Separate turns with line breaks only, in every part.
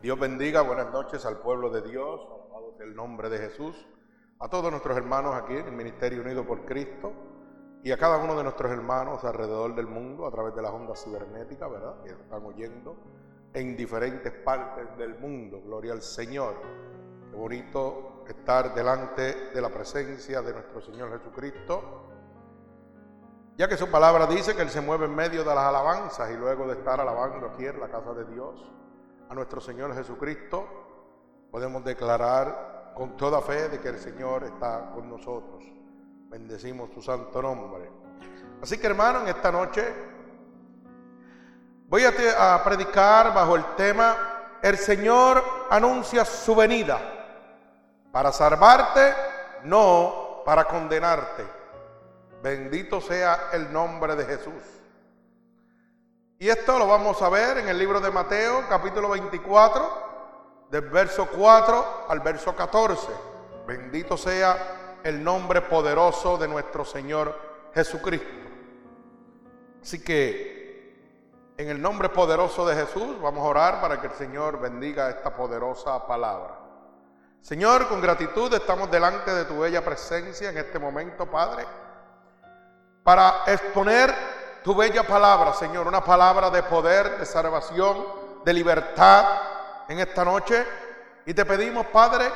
Dios bendiga, buenas noches al pueblo de Dios, alabado sea el nombre de Jesús, a todos nuestros hermanos aquí en el Ministerio Unido por Cristo y a cada uno de nuestros hermanos alrededor del mundo a través de las ondas cibernéticas, ¿verdad? Que están oyendo en diferentes partes del mundo. Gloria al Señor. Qué bonito estar delante de la presencia de nuestro Señor Jesucristo. Ya que su palabra dice que Él se mueve en medio de las alabanzas y luego de estar alabando aquí en la casa de Dios a nuestro Señor Jesucristo, podemos declarar con toda fe de que el Señor está con nosotros. Bendecimos su santo nombre. Así que hermano, en esta noche voy a, a predicar bajo el tema El Señor anuncia su venida para salvarte, no para condenarte. Bendito sea el nombre de Jesús. Y esto lo vamos a ver en el libro de Mateo, capítulo 24, del verso 4 al verso 14. Bendito sea el nombre poderoso de nuestro Señor Jesucristo. Así que en el nombre poderoso de Jesús vamos a orar para que el Señor bendiga esta poderosa palabra. Señor, con gratitud estamos delante de tu bella presencia en este momento, Padre, para exponer tu bella palabra, Señor, una palabra de poder, de salvación, de libertad en esta noche. Y te pedimos, Padre,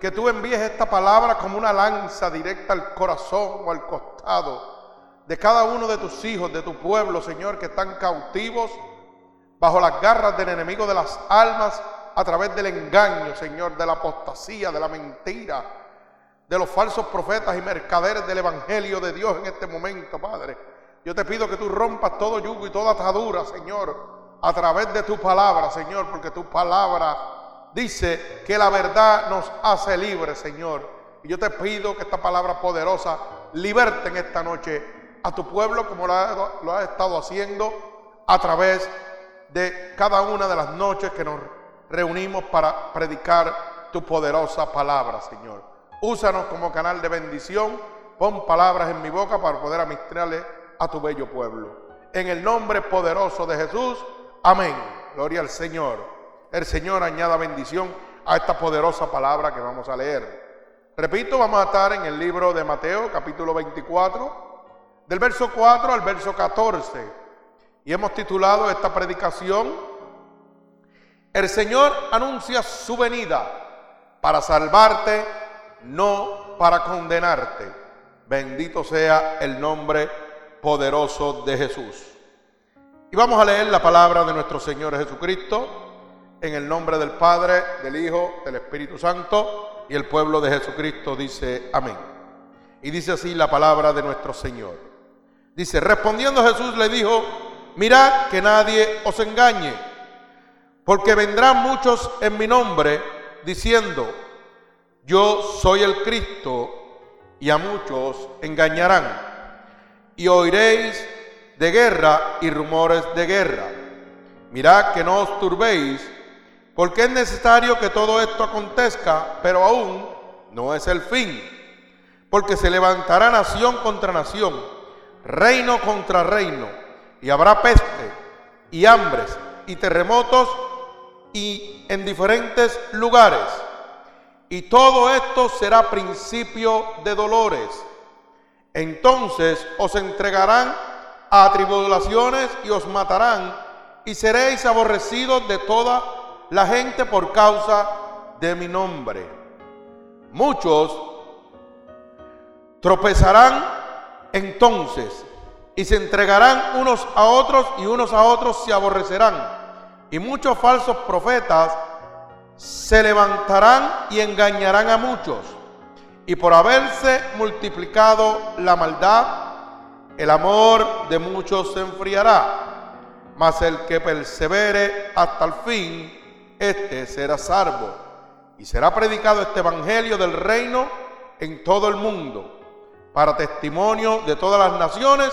que tú envíes esta palabra como una lanza directa al corazón o al costado de cada uno de tus hijos, de tu pueblo, Señor, que están cautivos bajo las garras del enemigo de las almas a través del engaño, Señor, de la apostasía, de la mentira, de los falsos profetas y mercaderes del Evangelio de Dios en este momento, Padre. Yo te pido que tú rompas todo yugo y toda atadura, Señor, a través de tu palabra, Señor, porque tu palabra dice que la verdad nos hace libres, Señor. Y yo te pido que esta palabra poderosa liberte en esta noche a tu pueblo como lo ha, estado haciendo a través de cada una de las noches que nos reunimos para predicar tu poderosa palabra, Señor. Úsanos como canal de bendición. Pon palabras en mi boca para poder administrarle a tu bello pueblo. En el nombre poderoso de Jesús, amén. Gloria al Señor. El Señor añada bendición a esta poderosa palabra que vamos a leer. Repito, vamos a estar en el libro de Mateo, capítulo 24, del verso 4 al verso 14. Y hemos titulado esta predicación, El Señor anuncia su venida para salvarte, no para condenarte. Bendito sea el nombre poderoso de Jesús. Y vamos a leer la palabra de nuestro Señor Jesucristo en el nombre del Padre, del Hijo, del Espíritu Santo y el pueblo de Jesucristo dice amén. Y dice así la palabra de nuestro Señor. Dice, respondiendo Jesús le dijo, mirad que nadie os engañe, porque vendrán muchos en mi nombre diciendo, yo soy el Cristo, y a muchos engañarán y oiréis de guerra y rumores de guerra. Mirad que no os turbéis, porque es necesario que todo esto acontezca, pero aún no es el fin. Porque se levantará nación contra nación, reino contra reino, y habrá peste y hambres y terremotos y en diferentes lugares. Y todo esto será principio de dolores. Entonces os entregarán a tribulaciones y os matarán y seréis aborrecidos de toda la gente por causa de mi nombre. Muchos tropezarán entonces y se entregarán unos a otros y unos a otros se aborrecerán. Y muchos falsos profetas se levantarán y engañarán a muchos. Y por haberse multiplicado la maldad, el amor de muchos se enfriará. Mas el que persevere hasta el fin, este será salvo. Y será predicado este evangelio del reino en todo el mundo, para testimonio de todas las naciones,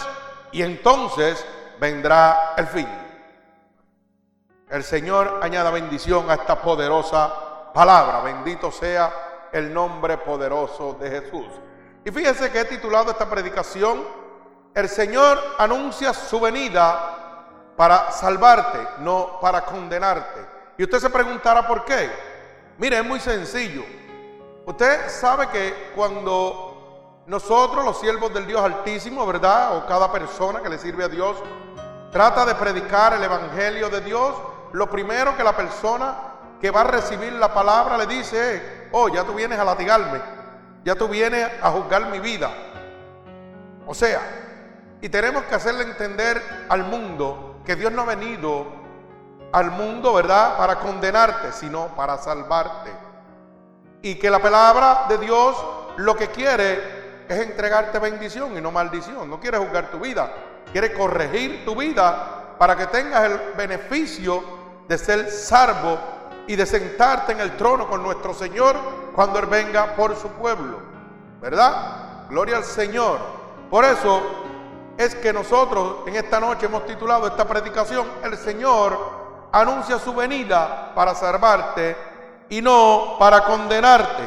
y entonces vendrá el fin. El Señor añada bendición a esta poderosa palabra. Bendito sea el nombre poderoso de Jesús. Y fíjense que he titulado esta predicación, El Señor anuncia su venida para salvarte, no para condenarte. Y usted se preguntará por qué. Mire, es muy sencillo. Usted sabe que cuando nosotros, los siervos del Dios Altísimo, ¿verdad? O cada persona que le sirve a Dios, trata de predicar el Evangelio de Dios, lo primero que la persona que va a recibir la palabra le dice oh, ya tú vienes a latigarme, ya tú vienes a juzgar mi vida. O sea, y tenemos que hacerle entender al mundo que Dios no ha venido al mundo, ¿verdad?, para condenarte, sino para salvarte. Y que la palabra de Dios lo que quiere es entregarte bendición y no maldición. No quiere juzgar tu vida, quiere corregir tu vida para que tengas el beneficio de ser salvo y de sentarte en el trono con nuestro Señor cuando Él venga por su pueblo. ¿Verdad? Gloria al Señor. Por eso es que nosotros en esta noche hemos titulado esta predicación, el Señor anuncia su venida para salvarte y no para condenarte.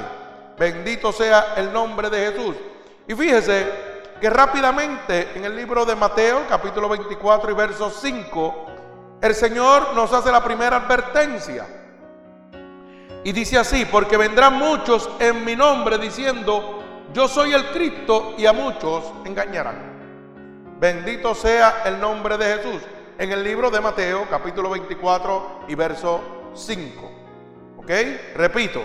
Bendito sea el nombre de Jesús. Y fíjese que rápidamente en el libro de Mateo, capítulo 24 y verso 5, el Señor nos hace la primera advertencia. Y dice así, porque vendrán muchos en mi nombre diciendo, yo soy el Cristo y a muchos engañarán. Bendito sea el nombre de Jesús. En el libro de Mateo, capítulo 24 y verso 5. ¿Ok? Repito.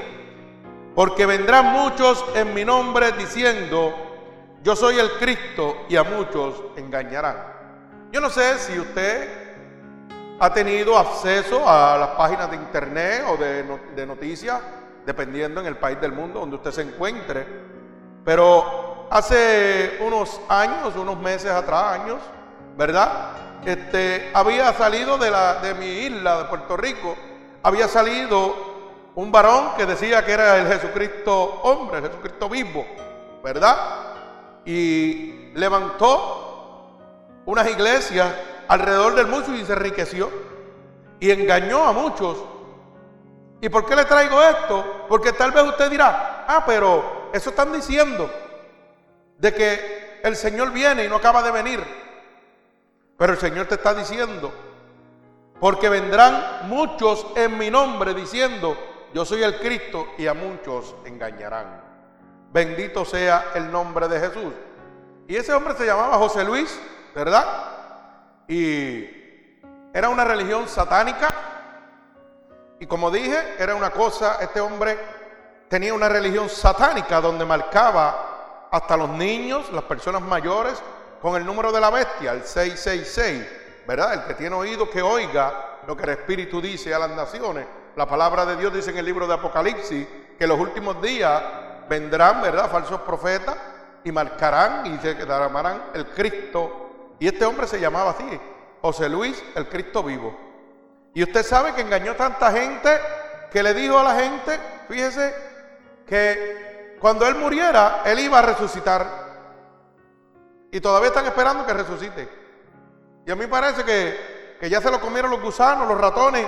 Porque vendrán muchos en mi nombre diciendo, yo soy el Cristo y a muchos engañarán. Yo no sé si usted ha tenido acceso a las páginas de internet o de, noticias, dependiendo en el país del mundo donde usted se encuentre. Pero hace unos años, unos meses atrás, años, ¿verdad? Este, había salido de, la, de mi isla, de Puerto Rico, había salido un varón que decía que era el Jesucristo hombre, el Jesucristo vivo, ¿verdad? Y levantó unas iglesias alrededor del mundo y se enriqueció y engañó a muchos. ¿Y por qué le traigo esto? Porque tal vez usted dirá, ah, pero eso están diciendo de que el Señor viene y no acaba de venir. Pero el Señor te está diciendo, porque vendrán muchos en mi nombre diciendo, yo soy el Cristo y a muchos engañarán. Bendito sea el nombre de Jesús. Y ese hombre se llamaba José Luis, ¿verdad? Y era una religión satánica. Y como dije, era una cosa, este hombre tenía una religión satánica donde marcaba hasta los niños, las personas mayores, con el número de la bestia, el 666, ¿verdad? El que tiene oído que oiga lo que el Espíritu dice a las naciones. La palabra de Dios dice en el libro de Apocalipsis que en los últimos días vendrán, ¿verdad? Falsos profetas y marcarán y se derramarán el Cristo. Y este hombre se llamaba así, José Luis, el Cristo vivo. Y usted sabe que engañó tanta gente que le dijo a la gente, fíjese, que cuando Él muriera, Él iba a resucitar. Y todavía están esperando que resucite. Y a mí parece que, que ya se lo comieron los gusanos, los ratones,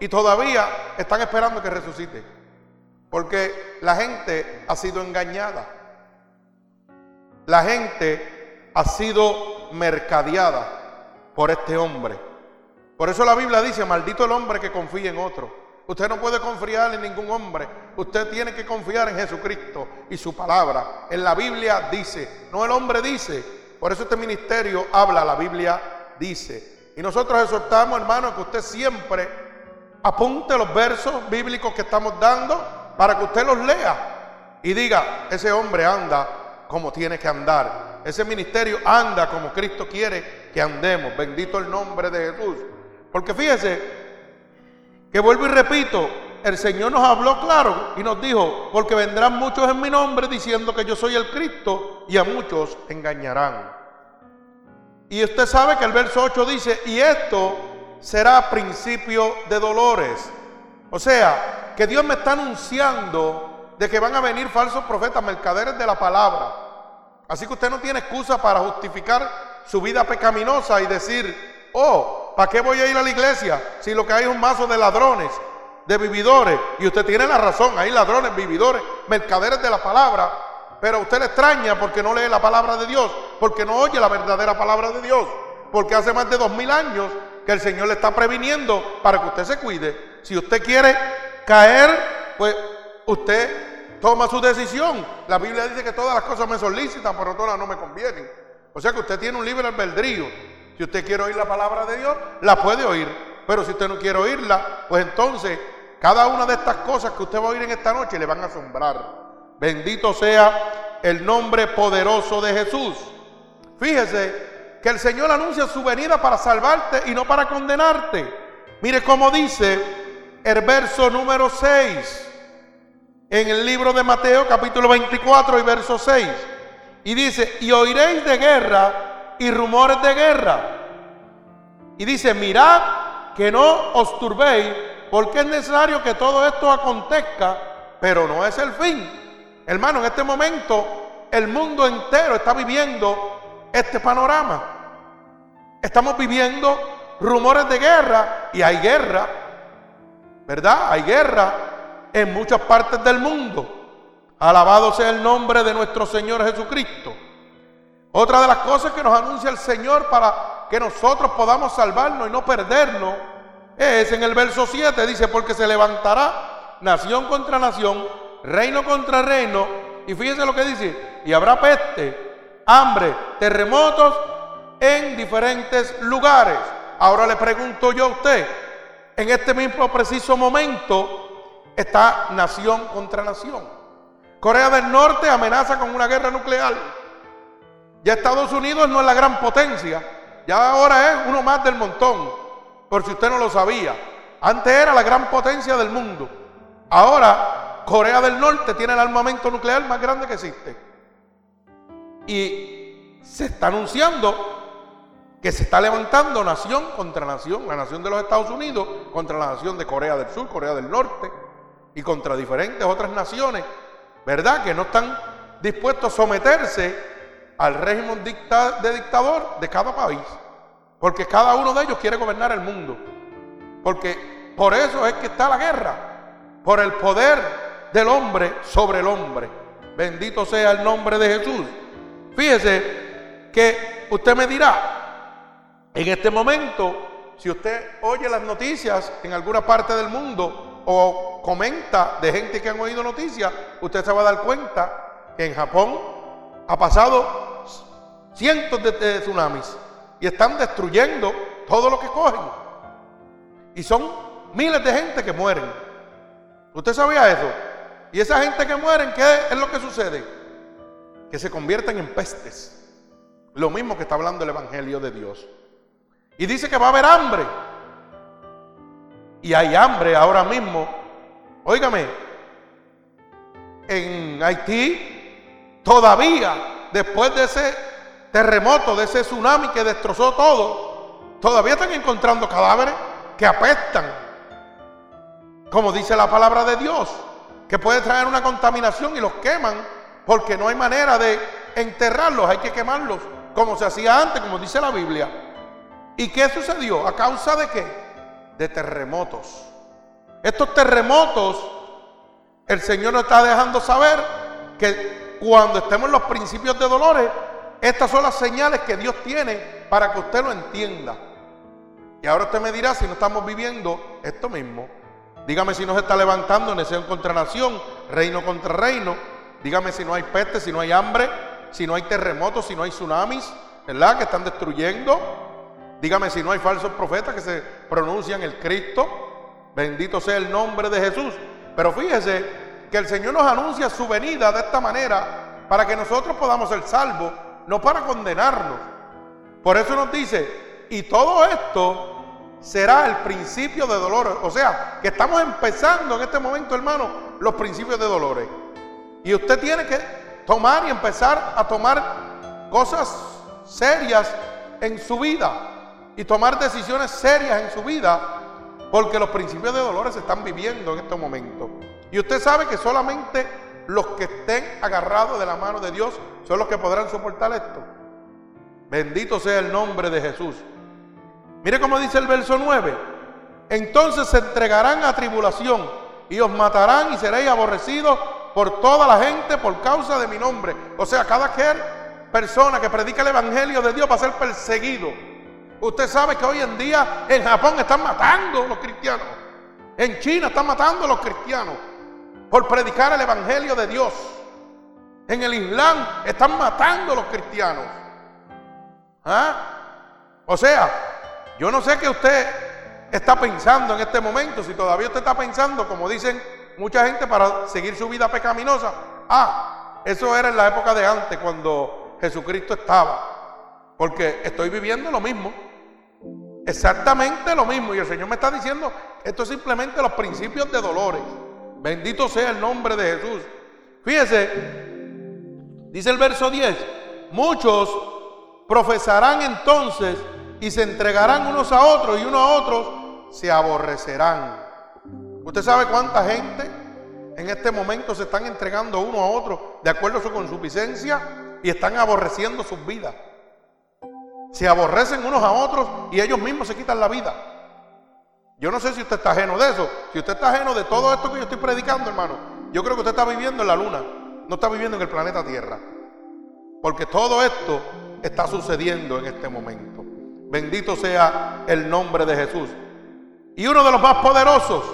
y todavía están esperando que resucite. Porque la gente ha sido engañada. La gente ha sido mercadeada por este hombre. Por eso la Biblia dice, maldito el hombre que confía en otro. Usted no puede confiar en ningún hombre. Usted tiene que confiar en Jesucristo y su palabra. En la Biblia dice, no el hombre dice. Por eso este ministerio habla, la Biblia dice. Y nosotros exhortamos, hermano, que usted siempre apunte los versos bíblicos que estamos dando para que usted los lea y diga, ese hombre anda como tiene que andar. Ese ministerio anda como Cristo quiere que andemos. Bendito el nombre de Jesús. Porque fíjese, que vuelvo y repito, el Señor nos habló claro y nos dijo, porque vendrán muchos en mi nombre diciendo que yo soy el Cristo y a muchos engañarán. Y usted sabe que el verso 8 dice, y esto será principio de dolores. O sea, que Dios me está anunciando de que van a venir falsos profetas, mercaderes de la palabra. Así que usted no tiene excusa para justificar su vida pecaminosa y decir, oh, ¿Para qué voy a ir a la iglesia si lo que hay es un mazo de ladrones, de vividores? Y usted tiene la razón, hay ladrones, vividores, mercaderes de la palabra. Pero a usted le extraña porque no lee la palabra de Dios, porque no oye la verdadera palabra de Dios. Porque hace más de dos mil años que el Señor le está previniendo para que usted se cuide. Si usted quiere caer, pues usted toma su decisión. La Biblia dice que todas las cosas me son lícitas, pero todas no me convienen. O sea que usted tiene un libre albedrío. Si usted quiere oír la palabra de Dios, la puede oír. Pero si usted no quiere oírla, pues entonces cada una de estas cosas que usted va a oír en esta noche le van a asombrar. Bendito sea el nombre poderoso de Jesús. Fíjese que el Señor anuncia su venida para salvarte y no para condenarte. Mire cómo dice el verso número 6 en el libro de Mateo capítulo 24 y verso 6. Y dice, y oiréis de guerra y rumores de guerra. Y dice, mirad que no os turbéis, porque es necesario que todo esto acontezca, pero no es el fin. Hermano, en este momento el mundo entero está viviendo este panorama. Estamos viviendo rumores de guerra y hay guerra, ¿verdad? Hay guerra en muchas partes del mundo. Alabado sea el nombre de nuestro Señor Jesucristo. Otra de las cosas que nos anuncia el Señor para que nosotros podamos salvarnos y no perdernos es en el verso 7, dice, porque se levantará nación contra nación, reino contra reino, y fíjense lo que dice, y habrá peste, hambre, terremotos en diferentes lugares. Ahora le pregunto yo a usted, en este mismo preciso momento está nación contra nación. Corea del Norte amenaza con una guerra nuclear. Ya Estados Unidos no es la gran potencia, ya ahora es uno más del montón, por si usted no lo sabía. Antes era la gran potencia del mundo. Ahora Corea del Norte tiene el armamento nuclear más grande que existe. Y se está anunciando que se está levantando nación contra nación, la nación de los Estados Unidos contra la nación de Corea del Sur, Corea del Norte y contra diferentes otras naciones ¿verdad? Que no están dispuestos a someterse al régimen de dictador de cada país. Porque cada uno de ellos quiere gobernar el mundo. Porque por eso es que está la guerra. Por el poder del hombre sobre el hombre. Bendito sea el nombre de Jesús. Fíjese que usted me dirá, en este momento, si usted oye las noticias en alguna parte del mundo, o comenta de gente que han oído noticias, usted se va a dar cuenta que en Japón ha pasado cientos de, tsunamis y están destruyendo todo lo que cogen. Y son miles de gente que mueren. ¿Usted sabía eso? Y esa gente que mueren, ¿qué es lo que sucede? Que se convierten en pestes. Lo mismo que está hablando el Evangelio de Dios. Y dice que va a haber hambre y hay hambre ahora mismo. Óigame, en Haití todavía, después de ese terremoto, de ese tsunami que destrozó todo, todavía están encontrando cadáveres que apestan. Como dice la palabra de Dios, que puede traer una contaminación y los queman porque no hay manera de enterrarlos, hay que quemarlos como se hacía antes, como dice la Biblia. ¿Y qué sucedió? ¿A causa de qué? De terremotos. Estos terremotos, el Señor nos está dejando saber que cuando estemos en los principios de dolores, estas son las señales que Dios tiene para que usted lo entienda. Y ahora usted me dirá si no estamos viviendo esto mismo. Dígame si no se está levantando nación contra nación, reino contra reino. Dígame si no hay peste, si no hay hambre, si no hay terremotos, si no hay tsunamis, ¿verdad? Que están destruyendo. Dígame si no hay falsos profetas que se pronuncian el Cristo. Bendito sea el nombre de Jesús. Pero fíjese que el Señor nos anuncia su venida de esta manera para que nosotros podamos ser salvos, no para condenarnos. Por eso nos dice, y todo esto será el principio de dolores. O sea, que estamos empezando en este momento, hermano, los principios de dolores. Y usted tiene que tomar y empezar a tomar cosas serias en su vida y tomar decisiones serias en su vida, porque los principios de dolores se están viviendo en estos momentos. Y usted sabe que solamente los que estén agarrados de la mano de Dios son los que podrán soportar esto. Bendito sea el nombre de Jesús. Mire cómo dice el verso 9. Entonces se entregarán a tribulación y os matarán y seréis aborrecidos por toda la gente por causa de mi nombre. O sea, cada persona que predica el Evangelio de Dios va a ser perseguido Usted sabe que hoy en día en Japón están matando a los cristianos. En China están matando a los cristianos por predicar el Evangelio de Dios. En el Islam están matando a los cristianos. ¿Ah? O sea, yo no sé qué usted está pensando en este momento, si todavía usted está pensando, como dicen mucha gente, para seguir su vida pecaminosa. Ah, eso era en la época de antes, cuando Jesucristo estaba. Porque estoy viviendo lo mismo. Exactamente lo mismo. Y el Señor me está diciendo, esto es simplemente los principios de dolores. Bendito sea el nombre de Jesús. Fíjese, dice el verso 10, muchos profesarán entonces y se entregarán unos a otros y unos a otros se aborrecerán. ¿Usted sabe cuánta gente en este momento se están entregando uno a otro de acuerdo a su consuficiencia y están aborreciendo sus vidas? Se aborrecen unos a otros y ellos mismos se quitan la vida. Yo no sé si usted está ajeno de eso. Si usted está ajeno de todo esto que yo estoy predicando, hermano, yo creo que usted está viviendo en la luna, no está viviendo en el planeta Tierra. Porque todo esto está sucediendo en este momento. Bendito sea el nombre de Jesús. Y uno de los más poderosos.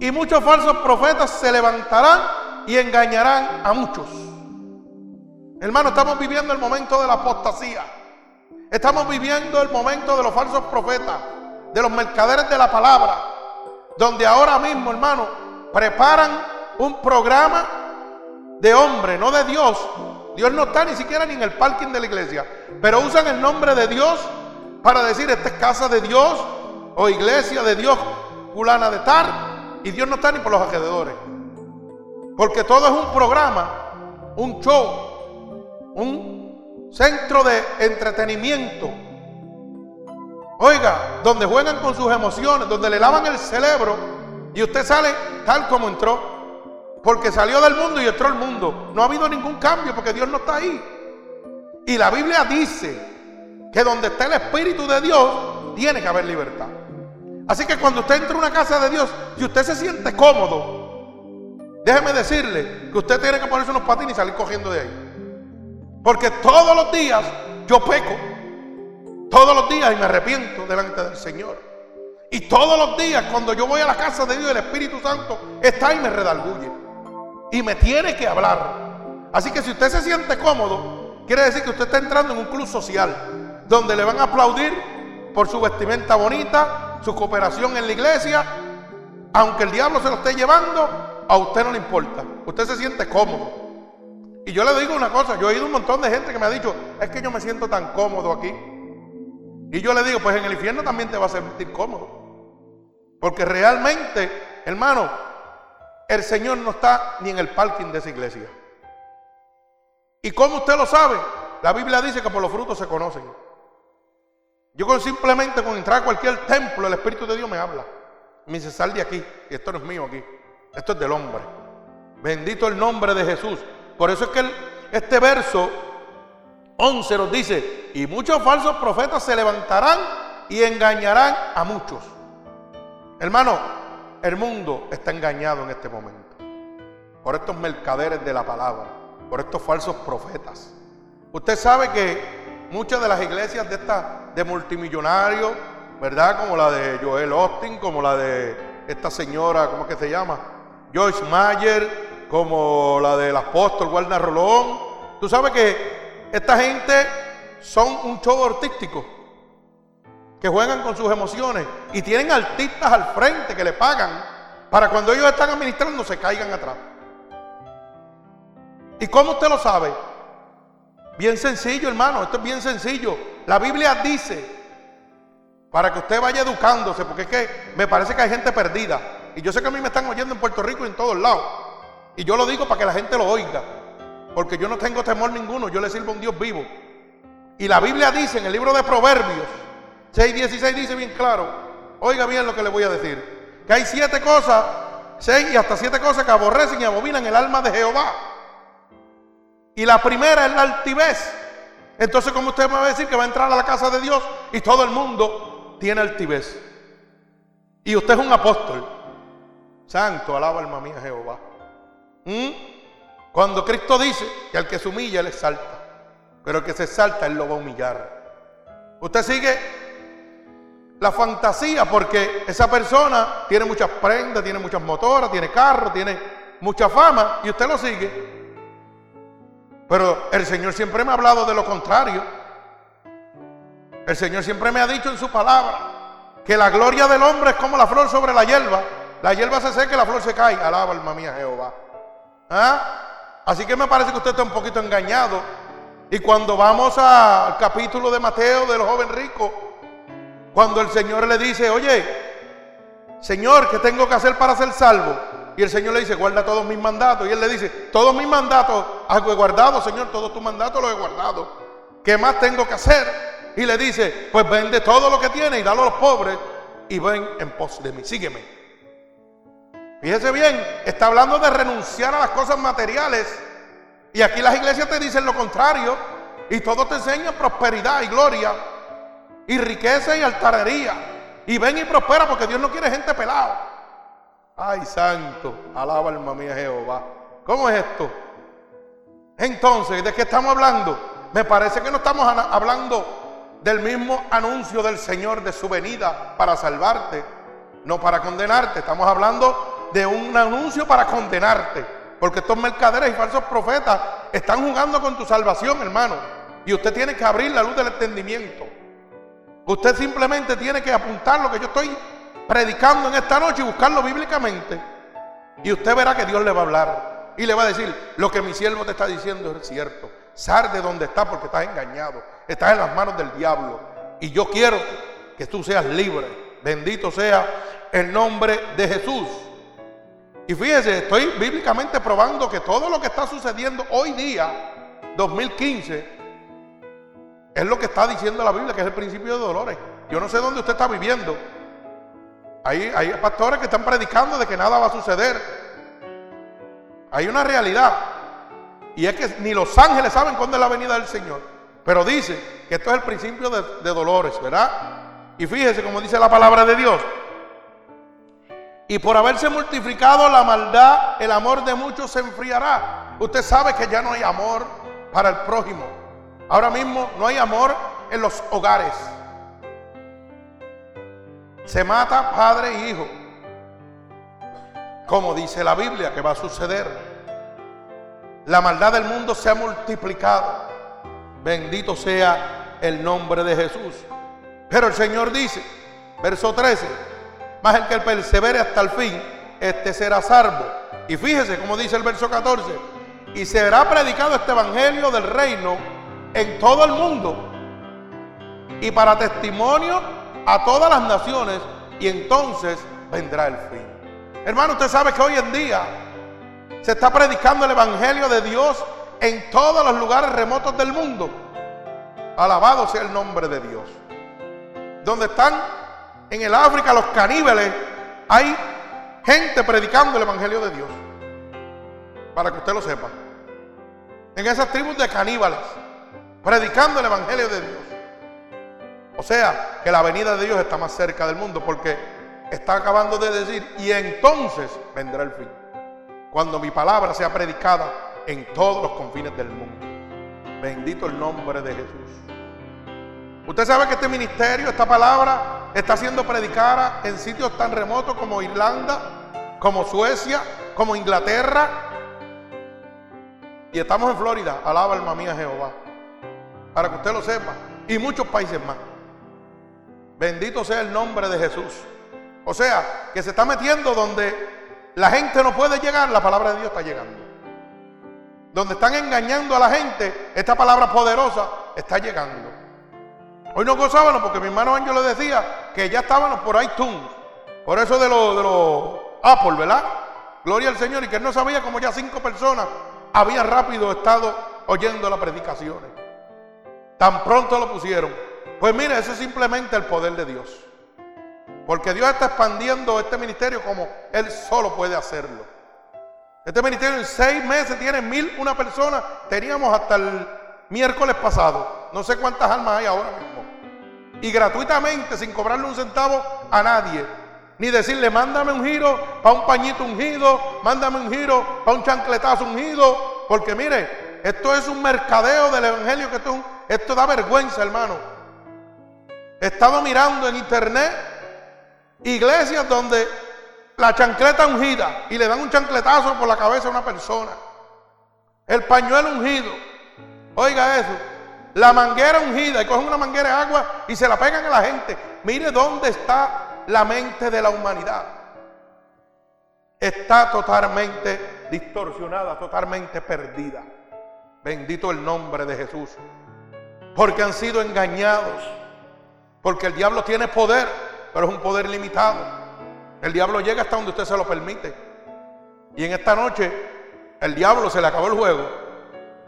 Y muchos falsos profetas se levantarán y engañarán a muchos. Hermano, estamos viviendo el momento de la apostasía. Estamos viviendo el momento de los falsos profetas, de los mercaderes de la palabra, donde ahora mismo, hermano, preparan un programa de hombre, no de Dios. Dios no está ni siquiera ni en el parking de la iglesia, pero usan el nombre de Dios para decir, esta es casa de Dios o iglesia de Dios, fulana de tal, y Dios no está ni por los alrededores. Porque todo es un programa, un show, un centro de entretenimiento. Oiga, donde juegan con sus emociones, donde le lavan el cerebro y usted sale tal como entró. Porque salió del mundo y entró al mundo. No ha habido ningún cambio porque Dios no está ahí. Y la Biblia dice que donde está el Espíritu de Dios, tiene que haber libertad. Así que cuando usted entra a una casa de Dios, si usted se siente cómodo, déjeme decirle que usted tiene que ponerse unos patines y salir cogiendo de ahí. Porque todos los días yo peco. Todos los días y me arrepiento delante del Señor. Y todos los días cuando yo voy a la casa de Dios, el Espíritu Santo está y me redarguye. Y me tiene que hablar. Así que si usted se siente cómodo, quiere decir que usted está entrando en un club social. Donde le van a aplaudir por su vestimenta bonita, su cooperación en la iglesia. Aunque el diablo se lo esté llevando, a usted no le importa. Usted se siente cómodo. Y yo le digo una cosa, yo he oído un montón de gente que me ha dicho, es que yo me siento tan cómodo aquí. Y yo le digo, pues en el infierno también te vas a sentir cómodo. Porque realmente, hermano, el Señor no está ni en el parking de esa iglesia. ¿Y cómo usted lo sabe? La Biblia dice que por los frutos se conocen. Yo simplemente con entrar a cualquier templo, el Espíritu de Dios me habla. Me dice, sal de aquí. Y esto no es mío aquí. Esto es del hombre. Bendito el nombre de Jesús. Por eso es que este verso 11 nos dice, y muchos falsos profetas se levantarán y engañarán a muchos. Hermano, el mundo está engañado en este momento por estos mercaderes de la palabra, por estos falsos profetas. Usted sabe que muchas de las iglesias de estas de multimillonarios, ¿verdad? Como la de Joel Austin, como la de esta señora, ¿cómo es que se llama? Joyce Mayer, como la del apóstol Guarda Rolón. Tú sabes que esta gente son un show artístico que juegan con sus emociones y tienen artistas al frente que le pagan para cuando ellos están administrando se caigan atrás. ¿Y cómo usted lo sabe? Bien sencillo, hermano, esto es bien sencillo. La Biblia dice, para que usted vaya educándose, porque es que me parece que hay gente perdida. Y yo sé que a mí me están oyendo en Puerto Rico y en todos lados. Y yo lo digo para que la gente lo oiga. Porque yo no tengo temor ninguno, yo le sirvo a un Dios vivo. Y la Biblia dice en el libro de Proverbios 6.16 dice bien claro, oiga bien lo que le voy a decir, que hay siete cosas, seis y hasta siete cosas que aborrecen y abominan el alma de Jehová. Y la primera es la altivez. Entonces, ¿cómo usted me va a decir que va a entrar a la casa de Dios y todo el mundo tiene altivez? Y usted es un apóstol. Santo, alaba alma mía Jehová. ¿Mm? Cuando Cristo dice que al que se humilla, Él exalta. Pero el que se exalta, Él lo va a humillar. Usted sigue la fantasía, porque esa persona tiene muchas prendas, tiene muchas motoras, tiene carro, tiene mucha fama, y usted lo sigue. Pero el Señor siempre me ha hablado de lo contrario. El Señor siempre me ha dicho en su palabra que la gloria del hombre es como la flor sobre la hierba. La hierba se seca y la flor se cae. Alaba alma mía Jehová. ¿Ah? Así que me parece que usted está un poquito engañado. Y cuando vamos al capítulo de Mateo del joven rico, cuando el Señor le dice, oye, Señor, ¿qué tengo que hacer para ser salvo? Y el Señor le dice, guarda todos mis mandatos. Y él le dice, todos mis mandatos he guardado, Señor, todos tus mandatos los he guardado. ¿Qué más tengo que hacer? Y le dice, pues vende todo lo que tiene y dalo a los pobres y ven en pos de mí, sígueme. Fíjese bien, está hablando de renunciar a las cosas materiales. Y aquí las iglesias te dicen lo contrario. Y todo te enseña prosperidad y gloria y riqueza y altanería. Y ven y prospera porque Dios no quiere gente pelada. Ay, santo, alaba alma mía Jehová. ¿Cómo es esto? Entonces, ¿de qué estamos hablando? Me parece que no estamos hablando del mismo anuncio del Señor de su venida para salvarte, no para condenarte. Estamos hablando de un anuncio para condenarte. Porque estos mercaderes y falsos profetas están jugando con tu salvación, hermano. Y usted tiene que abrir la luz del entendimiento. Usted simplemente tiene que apuntar lo que yo estoy predicando en esta noche y buscarlo bíblicamente. Y usted verá que Dios le va a hablar. Y le va a decir, lo que mi siervo te está diciendo es cierto. Sal de donde estás porque estás engañado. Estás en las manos del diablo. Y yo quiero que tú seas libre. Bendito sea el nombre de Jesús. Y fíjese, estoy bíblicamente probando que todo lo que está sucediendo hoy día, 2015, es lo que está diciendo la Biblia, que es el principio de dolores. Yo no sé dónde usted está viviendo. Hay, hay pastores que están predicando de que nada va a suceder. Hay una realidad. Y es que ni los ángeles saben cuándo es la venida del Señor. Pero dice que esto es el principio de, dolores, ¿verdad? Y fíjese como dice la palabra de Dios. Y por haberse multiplicado la maldad, el amor de muchos se enfriará. Usted sabe que ya no hay amor para el prójimo. Ahora mismo no hay amor en los hogares. Se mata padre e hijo. Como dice la Biblia que va a suceder. La maldad del mundo se ha multiplicado. Bendito sea el nombre de Jesús. Pero el Señor dice, verso 13, más el que persevere hasta el fin, este será salvo. Y fíjese como dice el verso 14, y será predicado este evangelio del reino en todo el mundo y para testimonio a todas las naciones y entonces vendrá el fin. Hermano, usted sabe que hoy en día se está predicando el Evangelio de Dios en todos los lugares remotos del mundo. Alabado sea el nombre de Dios. Donde están en el África los caníbales, hay gente predicando el Evangelio de Dios. Para que usted lo sepa. En esas tribus de caníbales predicando el Evangelio de Dios. O sea, que la venida de Dios está más cerca del mundo porque está acabando de decir, y entonces vendrá el fin. Cuando mi palabra sea predicada en todos los confines del mundo. Bendito el nombre de Jesús. Usted sabe que este ministerio, esta palabra, está siendo predicada en sitios tan remotos como Irlanda, como Suecia, como Inglaterra. Y estamos en Florida. Alaba alma mía Jehová para que usted lo sepa, y muchos países más. Bendito sea el nombre de Jesús. O sea, que se está metiendo donde la gente no puede llegar, la palabra de Dios está llegando. Donde están engañando a la gente, esta palabra poderosa está llegando. Hoy nos gozábamos porque mi hermano Ángel le decía que ya estábamos por iTunes, por eso de los de Apple, ¿verdad? Gloria al Señor, y que él no sabía como ya cinco personas habían rápido estado oyendo las predicaciones. Tan pronto lo pusieron. Pues mire, eso es simplemente el poder de Dios. Porque Dios está expandiendo este ministerio como Él solo puede hacerlo. Este ministerio en seis meses tiene mil una persona. Teníamos hasta el miércoles pasado. No sé cuántas almas hay ahora mismo. Y gratuitamente, sin cobrarle un centavo a nadie. Ni decirle, mándame un giro para un pañito ungido, mándame un giro para un chancletazo ungido. Porque mire, esto es un mercadeo del Evangelio, que un esto da vergüenza, hermano. He estado mirando en internet iglesias donde la chancleta ungida y le dan un chancletazo por la cabeza a una persona. El pañuelo ungido. Oiga eso. La manguera ungida y cogen una manguera de agua y se la pegan a la gente. Mire dónde está la mente de la humanidad. Está totalmente distorsionada, totalmente perdida. Bendito el nombre de Jesús. Porque han sido engañados. Porque el diablo tiene poder, pero es un poder limitado. El diablo llega hasta donde usted se lo permite. Y en esta noche el diablo se le acabó el juego.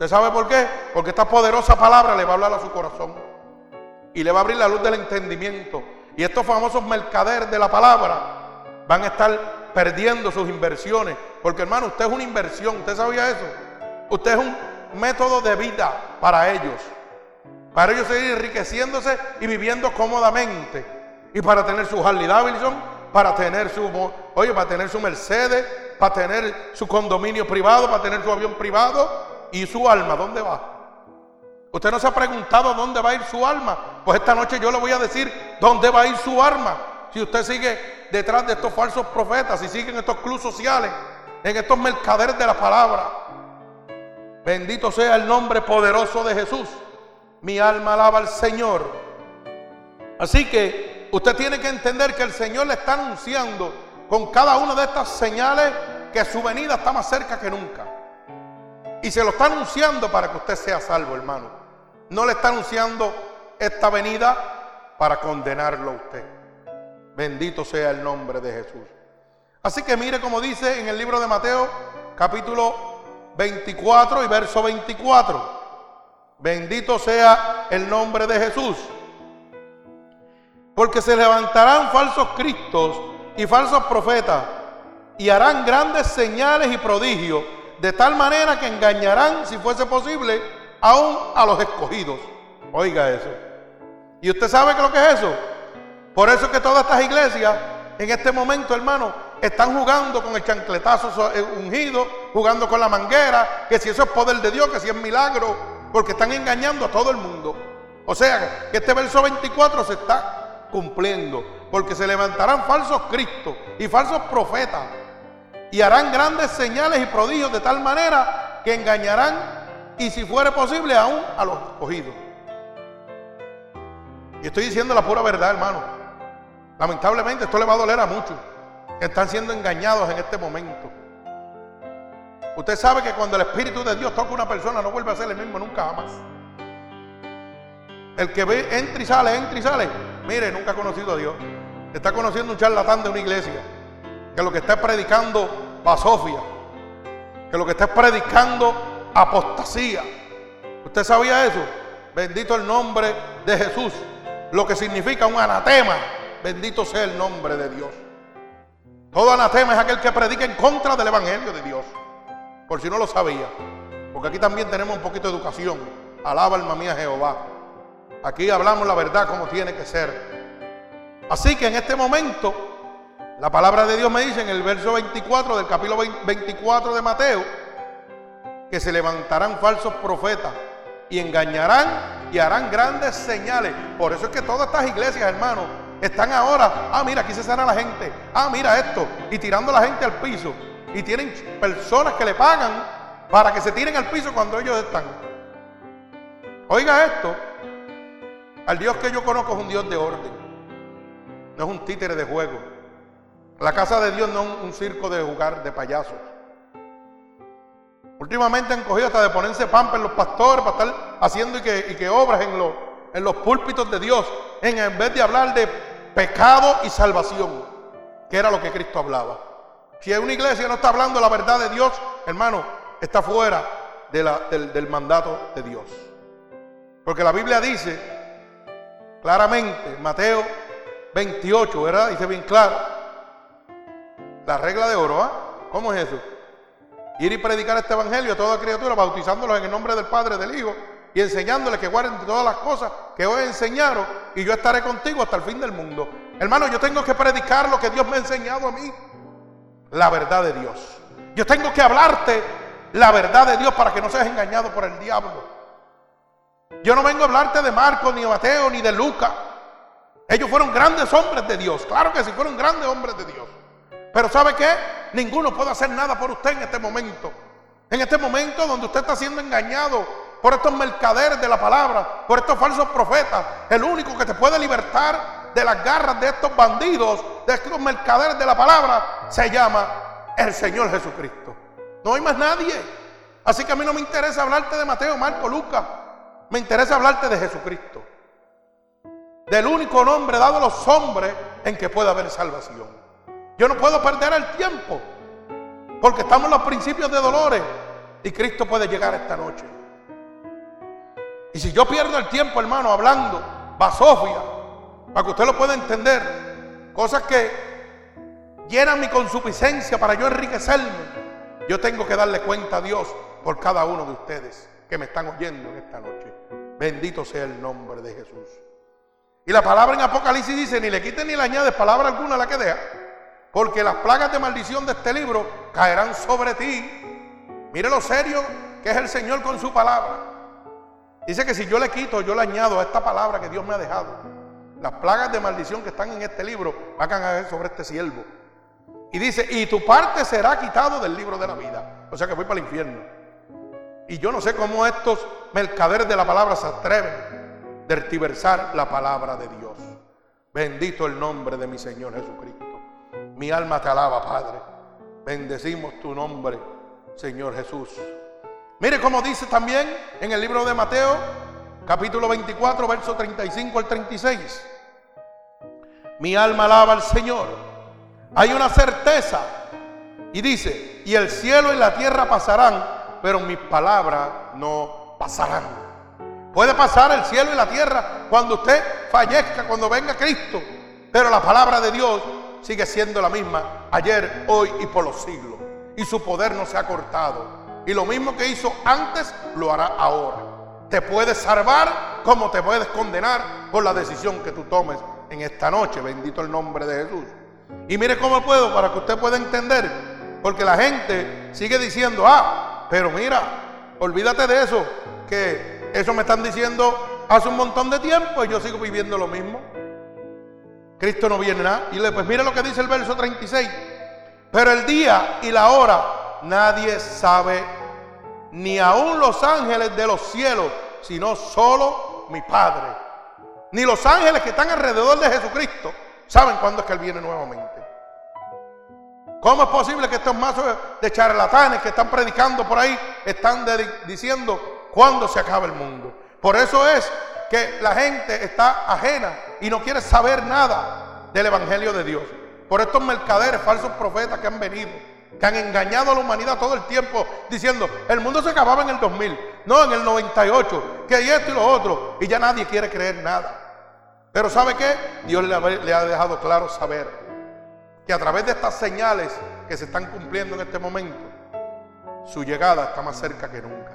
¿Usted sabe por qué? Porque esta poderosa palabra le va a hablar a su corazón. Y le va a abrir la luz del entendimiento. Y estos famosos mercaderes de la palabra van a estar perdiendo sus inversiones. Porque hermano, usted es una inversión. ¿Usted sabía eso? Usted es un método de vida para ellos. Para ellos seguir enriqueciéndose y viviendo cómodamente. Y para tener su Harley Davidson para tener su, oye, para tener su Mercedes, para tener su condominio privado, para tener su avión privado y su alma, ¿dónde va? Usted no se ha preguntado dónde va a ir su alma. Pues esta noche yo le voy a decir dónde va a ir su alma. Si usted sigue detrás de estos falsos profetas, si sigue en estos clubes sociales, en estos mercaderes de la palabra. Bendito sea el nombre poderoso de Jesús. Mi alma alaba al Señor. Así que usted tiene que entender que el Señor le está anunciando con cada una de estas señales que su venida está más cerca que nunca. Y se lo está anunciando para que usted sea salvo, hermano. No le está anunciando esta venida para condenarlo a usted. Bendito sea el nombre de Jesús. Así que mire como dice en el libro de Mateo, capítulo 24 y verso 24. Bendito sea el nombre de Jesús. Porque se levantarán falsos cristos y falsos profetas y harán grandes señales y prodigios, de tal manera que engañarán, si fuese posible, aún a los escogidos. Oiga eso. ¿Y usted sabe qué lo que es eso? Por eso es que todas estas iglesias, en este momento, hermano, están jugando con el chancletazo eh, ungido, jugando con la manguera, que si eso es poder de Dios, que si es milagro, porque están engañando a todo el mundo. O sea, que este verso 24 se está cumpliendo, porque se levantarán falsos cristos y falsos profetas y harán grandes señales y prodigios de tal manera que engañarán y si fuere posible aún a los escogidos. Y estoy diciendo la pura verdad, hermano. Lamentablemente esto le va a doler a muchos que están siendo engañados en este momento. Usted sabe que cuando el Espíritu de Dios toca a una persona no vuelve a ser el mismo nunca jamás. El que ve, entra y sale, entra y sale. Mire, nunca ha conocido a Dios. Está conociendo un charlatán de una iglesia. Que lo que está predicando basofia. Que lo que está predicando apostasía. ¿Usted sabía eso? Bendito el nombre de Jesús. Lo que significa un anatema. Bendito sea el nombre de Dios. Todo anatema es aquel que predica en contra del Evangelio de Dios. Por si no lo sabía. Porque aquí también tenemos un poquito de educación. Alaba alma mía Jehová. Aquí hablamos la verdad como tiene que ser. Así que en este momento, la palabra de Dios me dice en el verso 24 del capítulo 24 de Mateo, que se levantarán falsos profetas y engañarán y harán grandes señales. Por eso es que todas estas iglesias, hermanos, están ahora, ah, mira, aquí se sana la gente, ah, mira esto, y tirando a la gente al piso. Y tienen personas que le pagan para que se tiren al piso cuando ellos están. Oiga esto, al Dios que yo conozco es un Dios de orden. No es un títere de juego. La casa de Dios no es un circo de jugar de payasos. Últimamente han cogido hasta de ponerse pampa en los pastores para estar haciendo y que, obras en los, en los púlpitos de Dios, en, vez de hablar de pecado y salvación, que era lo que Cristo hablaba. Si una iglesia no está hablando la verdad de Dios, hermano, está fuera del, del mandato de Dios. Porque la Biblia dice claramente, Mateo 28, ¿verdad? Dice bien claro. La regla de oro, ¿ah? ¿Cómo es eso? Ir y predicar este evangelio a toda criatura, bautizándolos en el nombre del Padre, del Hijo y enseñándoles que guarden todas las cosas que hoy enseñaron y yo estaré contigo hasta el fin del mundo. Hermano, yo tengo que predicar lo que Dios me ha enseñado a mí, la verdad de Dios. Yo tengo que hablarte la verdad de Dios para que no seas engañado por el diablo. Yo no vengo a hablarte de Marcos, ni de Mateo, ni de Lucas. Ellos fueron grandes hombres de Dios. Claro que sí, fueron grandes hombres de Dios. Pero ¿sabe qué? Ninguno puede hacer nada por usted en este momento. En este momento donde usted está siendo engañado por estos mercaderes de la palabra, por estos falsos profetas, el único que te puede libertar de las garras de estos bandidos, de estos mercaderes de la palabra, se llama el Señor Jesucristo. No hay más nadie. Así que a mí no me interesa hablarte de Mateo, Marco, Lucas. Me interesa hablarte de Jesucristo. Del único nombre dado a los hombres en que puede haber salvación. Yo no puedo perder el tiempo. Porque estamos en los principios de dolores. Y Cristo puede llegar esta noche. Y si yo pierdo el tiempo, hermano, hablando, basofia, para que usted lo pueda entender, cosas que llenan mi consuficiencia para yo enriquecerme, yo tengo que darle cuenta a Dios por cada uno de ustedes que me están oyendo en esta noche. Bendito sea el nombre de Jesús. Y la palabra en Apocalipsis dice, ni le quiten ni le añades palabra alguna a la que deja, porque las plagas de maldición de este libro caerán sobre ti. Mire lo serio que es el Señor con su palabra. Dice que si yo le quito, yo le añado a esta palabra que Dios me ha dejado, las plagas de maldición que están en este libro van a caer sobre este siervo. Y dice, y tu parte será quitado del libro de la vida. O sea que voy para el infierno. Y yo no sé cómo estos mercaderes de la palabra se atreven a tertiversar la palabra de Dios. Bendito el nombre de mi Señor Jesucristo. Mi alma te alaba, Padre. Bendecimos tu nombre, Señor Jesús. Mire cómo dice también en el libro de Mateo, capítulo 24, verso 35 al 36. Mi alma alaba al Señor. Hay una certeza. Y dice, y el cielo y la tierra pasarán, pero mis palabras no pasarán. Puede pasar el cielo y la tierra cuando usted fallezca, cuando venga Cristo, pero la palabra de Dios sigue siendo la misma ayer, hoy y por los siglos. Y su poder no se ha cortado. Y lo mismo que hizo antes, lo hará ahora. Te puedes salvar como te puedes condenar por la decisión que tú tomes en esta noche. Bendito el nombre de Jesús. Y mire cómo puedo para que usted pueda entender. Porque la gente sigue diciendo, ah, pero mira, olvídate de eso, que eso me están diciendo hace un montón de tiempo y yo sigo viviendo lo mismo. Cristo no viene nada. Y le, pues mira lo que dice el verso 36. Pero el día y la hora nadie sabe, ni aun los ángeles de los cielos, sino solo mi Padre. Ni los ángeles que están alrededor de Jesucristo saben cuándo es que Él viene nuevamente. ¿Cómo es posible que estos mazos de charlatanes que están predicando por ahí están diciendo cuándo se acaba el mundo? Por eso es que la gente está ajena y no quiere saber nada del Evangelio de Dios. Por estos mercaderes, falsos profetas que han venido, que han engañado a la humanidad todo el tiempo diciendo, el mundo se acababa en el 2000, no en el 98, que hay esto y lo otro, y ya nadie quiere creer nada. Pero ¿sabe qué? Dios le ha dejado claro saber que a través de estas señales que se están cumpliendo en este momento, su llegada está más cerca que nunca.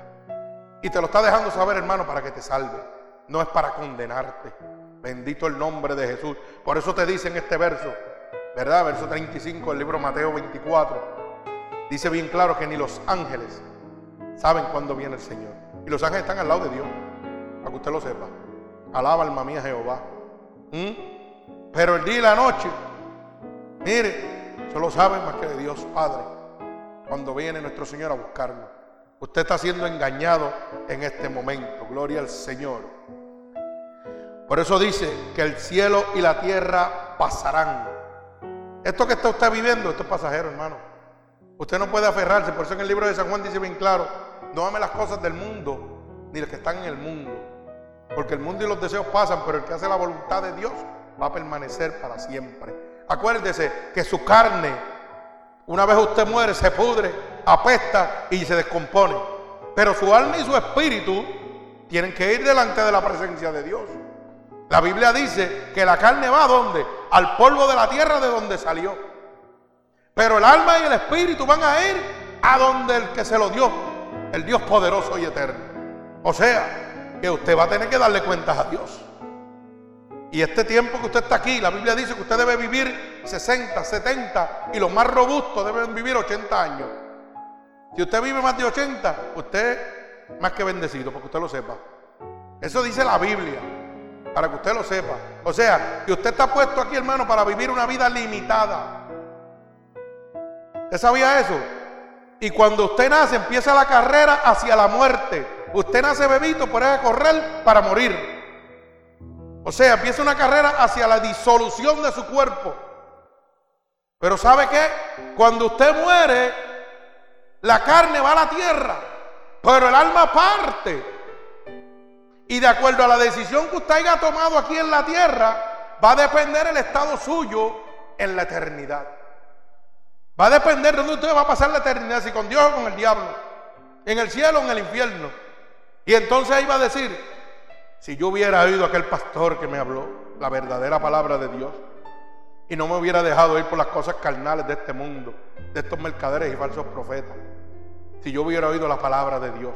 Y te lo está dejando saber, hermano, para que te salve. No es para condenarte. Bendito el nombre de Jesús. Por eso te dice en este verso, ¿verdad? Verso 35 del libro Mateo 24. Dice bien claro que ni los ángeles saben cuándo viene el Señor. Y los ángeles están al lado de Dios, para que usted lo sepa. Alaba alma mía Jehová. ¿Mm? Pero el día y la noche Mire, solo sabe más que de Dios Padre cuando viene nuestro Señor a buscarlo. Usted está siendo engañado en este momento. Gloria al Señor. Por eso dice que el cielo y la tierra pasarán. Esto que está usted viviendo, esto es pasajero, hermano. Usted no puede aferrarse. Por eso en el libro de San Juan dice bien claro, no ame las cosas del mundo, ni las que están en el mundo. Porque el mundo y los deseos pasan, pero el que hace la voluntad de Dios va a permanecer para siempre. Acuérdese que su carne, una vez usted muere, se pudre, apesta y se descompone. Pero su alma y su espíritu tienen que ir delante de la presencia de Dios. La Biblia dice que la carne va a donde? Al polvo de la tierra de donde salió. Pero el alma y el espíritu van a ir a donde el que se lo dio, el Dios poderoso y eterno. O sea, que usted va a tener que darle cuentas a Dios. Y este tiempo que usted está aquí, la Biblia dice que usted debe vivir 60, 70 y los más robustos deben vivir 80 años. Si usted vive más de 80, usted más que bendecido, porque usted lo sepa. Eso dice la Biblia. Para que usted lo sepa. O sea, que usted está puesto aquí, hermano, para vivir una vida limitada. ¿Usted sabía eso? Y cuando usted nace, empieza la carrera hacia la muerte. Usted nace bebito, puede correr para morir. O sea, empieza una carrera hacia la disolución de su cuerpo. Pero ¿sabe qué? Cuando usted muere, la carne va a la tierra, pero el alma parte. Y de acuerdo a la decisión que usted haya tomado aquí en la tierra, va a depender el estado suyo en la eternidad. Va a depender de dónde usted va a pasar la eternidad, si con Dios o con el diablo, en el cielo o en el infierno. Y entonces ahí va a decir, si yo hubiera oído a aquel pastor que me habló la verdadera palabra de Dios y no me hubiera dejado ir por las cosas carnales de este mundo, de estos mercaderes y falsos profetas, si yo hubiera oído la palabra de Dios.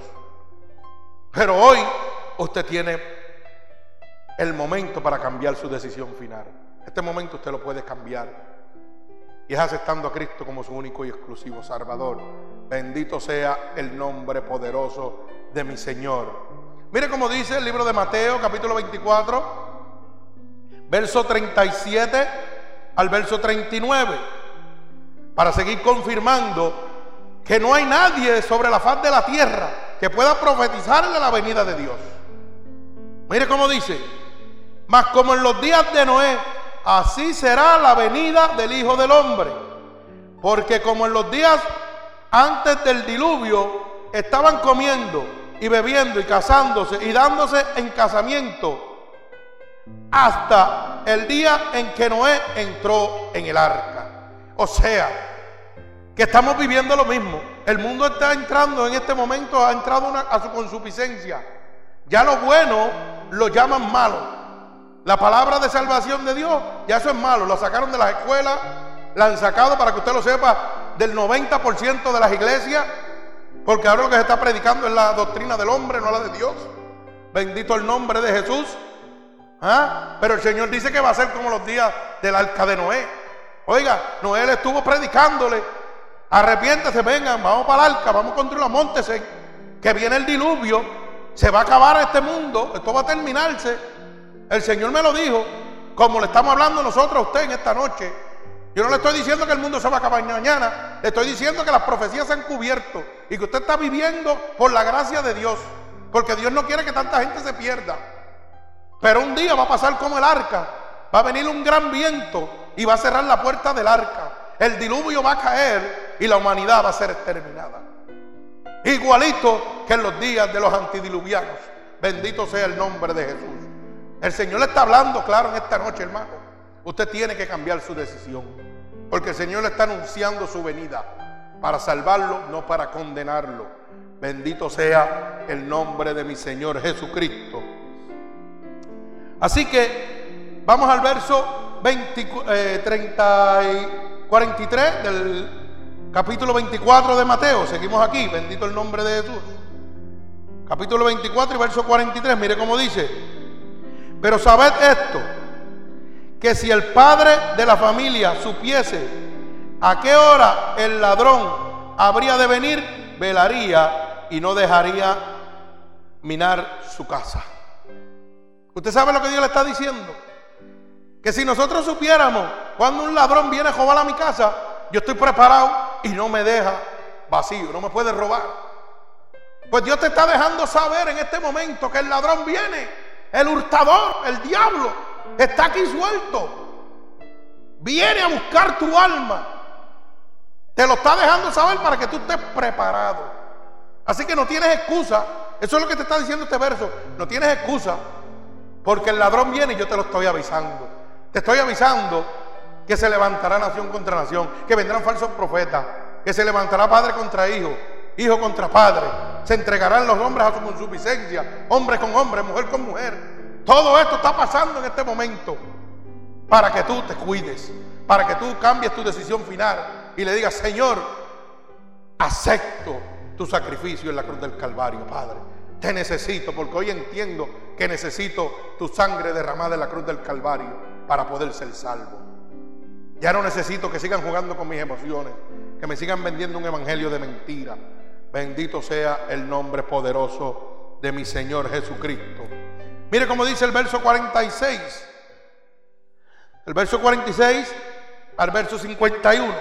Pero hoy usted tiene el momento para cambiar su decisión final. Este momento usted lo puede cambiar. Y es aceptando a Cristo como su único y exclusivo Salvador. Bendito sea el nombre poderoso de mi Señor. Mire cómo dice el libro de Mateo, capítulo 24, verso 37 al verso 39. Para seguir confirmando que no hay nadie sobre la faz de la tierra que pueda profetizarle la venida de Dios. Mire cómo dice, mas como en los días de Noé, así será la venida del Hijo del Hombre. Porque como en los días antes del diluvio estaban comiendo y bebiendo y casándose y dándose en casamiento hasta el día en que Noé entró en el arca. O sea, que estamos viviendo lo mismo. El mundo está entrando en este momento, ha entrado a su consuficiencia. Ya lo bueno lo llaman malo. La palabra de salvación de Dios, ya eso es malo. Lo sacaron de las escuelas, la han sacado para que usted lo sepa del 90% de las iglesias, porque ahora lo que se está predicando es la doctrina del hombre, no la de Dios. Bendito el nombre de Jesús. ¿Ah? Pero el Señor dice que va a ser como los días del arca de Noé. Oiga, Noé le estuvo predicándole. Arrepiéntese, vengan, vamos para el arca, vamos contra la montese, que viene el diluvio, se va a acabar este mundo, esto va a terminarse. El Señor me lo dijo, como le estamos hablando nosotros a usted en esta noche. Yo no le estoy diciendo que el mundo se va a acabar mañana, le estoy diciendo que las profecías se han cubierto y que usted está viviendo por la gracia de Dios, porque Dios no quiere que tanta gente se pierda. Pero un día va a pasar como el arca, va a venir un gran viento y va a cerrar la puerta del arca. El diluvio va a caer y la humanidad va a ser exterminada. Igualito que en los días de los antidiluvianos. Bendito sea el nombre de Jesús. El Señor le está hablando claro en esta noche, hermano. Usted tiene que cambiar su decisión. Porque el Señor le está anunciando su venida para salvarlo, no para condenarlo. Bendito sea el nombre de mi Señor Jesucristo. Así que vamos al verso 20, 30 eh, y 43 del capítulo 24 de Mateo. Seguimos aquí, bendito el nombre de Jesús. Capítulo 24 y verso 43, mire cómo dice. Pero sabed esto, que si el padre de la familia supiese a qué hora el ladrón habría de venir, velaría y no dejaría minar su casa. ¿Usted sabe lo que Dios le está diciendo? Que si nosotros supiéramos cuando un ladrón viene a robar a mi casa, yo estoy preparado y no me deja vacío, no me puede robar. Pues Dios te está dejando saber en este momento que el ladrón viene, el hurtador, el diablo, está aquí suelto. Viene a buscar tu alma. Te lo está dejando saber para que tú estés preparado. Así que no tienes excusa. Eso es lo que te está diciendo este verso. No tienes excusa. Porque el ladrón viene y yo te lo estoy avisando. Te estoy avisando que se levantará nación contra nación, que vendrán falsos profetas, que se levantará padre contra hijo, hijo contra padre. Se entregarán los hombres a su consuficiencia, hombre con hombre, mujer con mujer. Todo esto está pasando en este momento para que tú te cuides, para que tú cambies tu decisión final y le digas, Señor, acepto tu sacrificio en la cruz del Calvario, Padre. Te necesito porque hoy entiendo que necesito tu sangre derramada en la cruz del Calvario para poder ser salvo. Ya no necesito que sigan jugando con mis emociones, que me sigan vendiendo un evangelio de mentira. Bendito sea el nombre poderoso de mi Señor Jesucristo. Mire cómo dice el verso 46. El verso 46 al verso 51.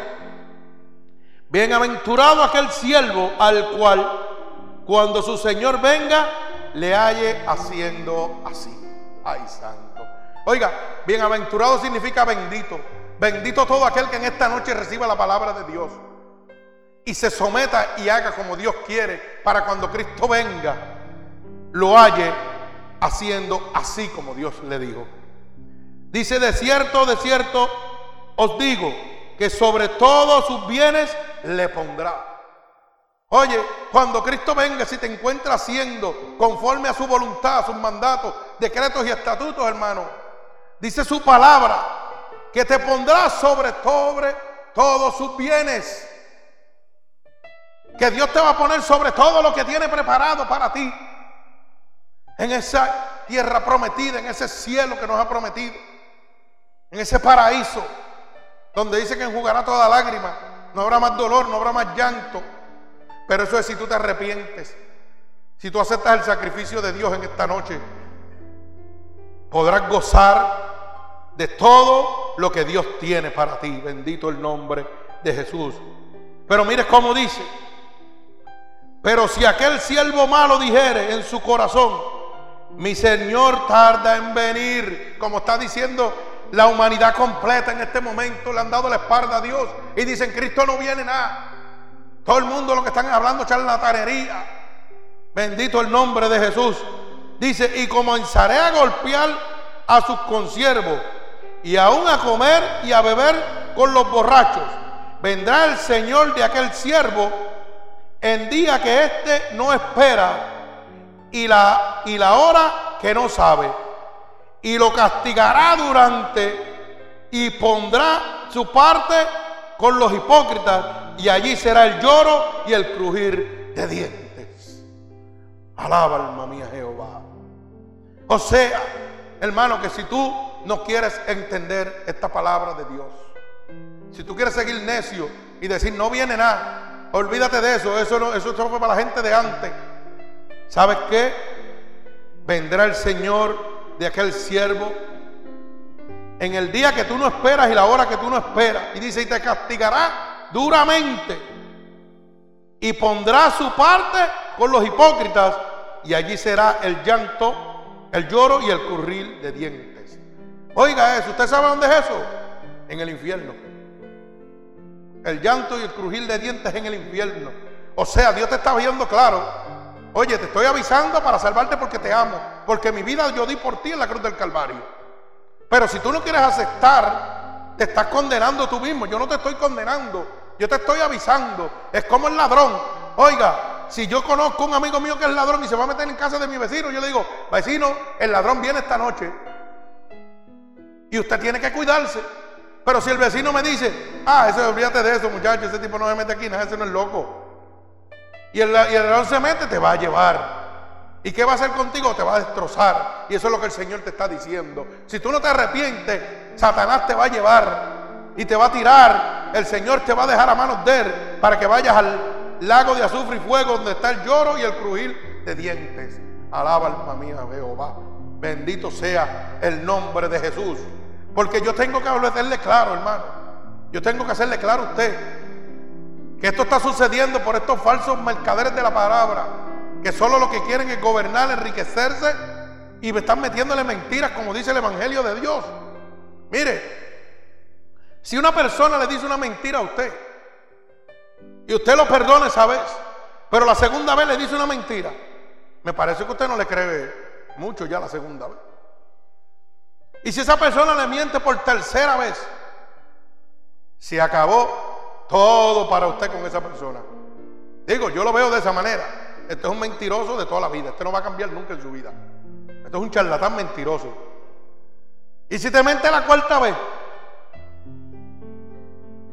Bienaventurado aquel siervo al cual cuando su Señor venga le halle haciendo así. Ay, santo. Oiga, bienaventurado significa bendito. Bendito todo aquel que en esta noche reciba la palabra de Dios y se someta y haga como Dios quiere para cuando Cristo venga, lo halle haciendo así como Dios le dijo. Dice, de cierto, de cierto, os digo que sobre todos sus bienes le pondrá. Oye, cuando Cristo venga, si te encuentra haciendo conforme a su voluntad, a sus mandatos, decretos y estatutos, hermano, dice su palabra, que te pondrá sobre, sobre todos sus bienes que Dios te va a poner sobre todo lo que tiene preparado para ti. En esa tierra prometida, en ese cielo que nos ha prometido. En ese paraíso donde dice que enjugará toda lágrima. No habrá más dolor, no habrá más llanto. Pero eso es si tú te arrepientes. Si tú aceptas el sacrificio de Dios en esta noche, podrás gozar de todo lo que Dios tiene para ti. Bendito el nombre de Jesús. Pero mire cómo dice, pero si aquel siervo malo dijere en su corazón, mi Señor tarda en venir, como está diciendo la humanidad completa en este momento, le han dado la espalda a Dios y dicen, Cristo no viene nada. Todo el mundo lo que están hablando charlatanería. Bendito el nombre de Jesús. Dice, y comenzaré a golpear a sus consiervos y aún a comer y a beber con los borrachos. Vendrá el Señor de aquel siervo en día que éste no espera y la, y la hora que no sabe. Y lo castigará durante y pondrá su parte con los hipócritas y allí será el lloro y el crujir de dientes. Alaba alma mía Jehová. O sea, hermano, que si tú no quieres entender esta palabra de Dios, si tú quieres seguir necio y decir no viene nada, Olvídate de eso, eso, eso fue para la gente de antes. ¿Sabes qué? Vendrá el Señor de aquel siervo en el día que tú no esperas y la hora que tú no esperas. Y dice, y te castigará duramente. Y pondrá su parte con los hipócritas. Y allí será el llanto, el lloro y el curril de dientes. Oiga eso, ¿usted sabe dónde es eso? En el infierno el llanto y el crujir de dientes en el infierno. O sea, Dios te está viendo claro. Oye, te estoy avisando para salvarte porque te amo. Porque mi vida yo di por ti en la cruz del Calvario. Pero si tú no quieres aceptar, te estás condenando tú mismo. Yo no te estoy condenando. Yo te estoy avisando. Es como el ladrón. Oiga, si yo conozco un amigo mío que es ladrón y se va a meter en casa de mi vecino, yo le digo, vecino, el ladrón viene esta noche. Y usted tiene que cuidarse. Pero si el vecino me dice, ah, eso, olvídate de eso, muchacho, ese tipo no se mete aquí, nada, ese no es loco. Y el, y el se mete, te va a llevar. ¿Y qué va a hacer contigo? Te va a destrozar. Y eso es lo que el Señor te está diciendo. Si tú no te arrepientes, Satanás te va a llevar y te va a tirar. El Señor te va a dejar a manos de él para que vayas al lago de azufre y fuego donde está el lloro y el crujir de dientes. Alaba alma mía, Jehová. Bendito sea el nombre de Jesús. Porque yo tengo que hacerle claro, hermano. Yo tengo que hacerle claro a usted que esto está sucediendo por estos falsos mercaderes de la palabra, que solo lo que quieren es gobernar, enriquecerse y me están metiéndole mentiras, como dice el Evangelio de Dios. Mire, si una persona le dice una mentira a usted y usted lo perdona esa vez, pero la segunda vez le dice una mentira, me parece que usted no le cree mucho ya la segunda vez. Y si esa persona le miente por tercera vez, se acabó todo para usted con esa persona. Digo, yo lo veo de esa manera. Este es un mentiroso de toda la vida. Este no va a cambiar nunca en su vida. Este es un charlatán mentiroso. Y si te miente la cuarta vez,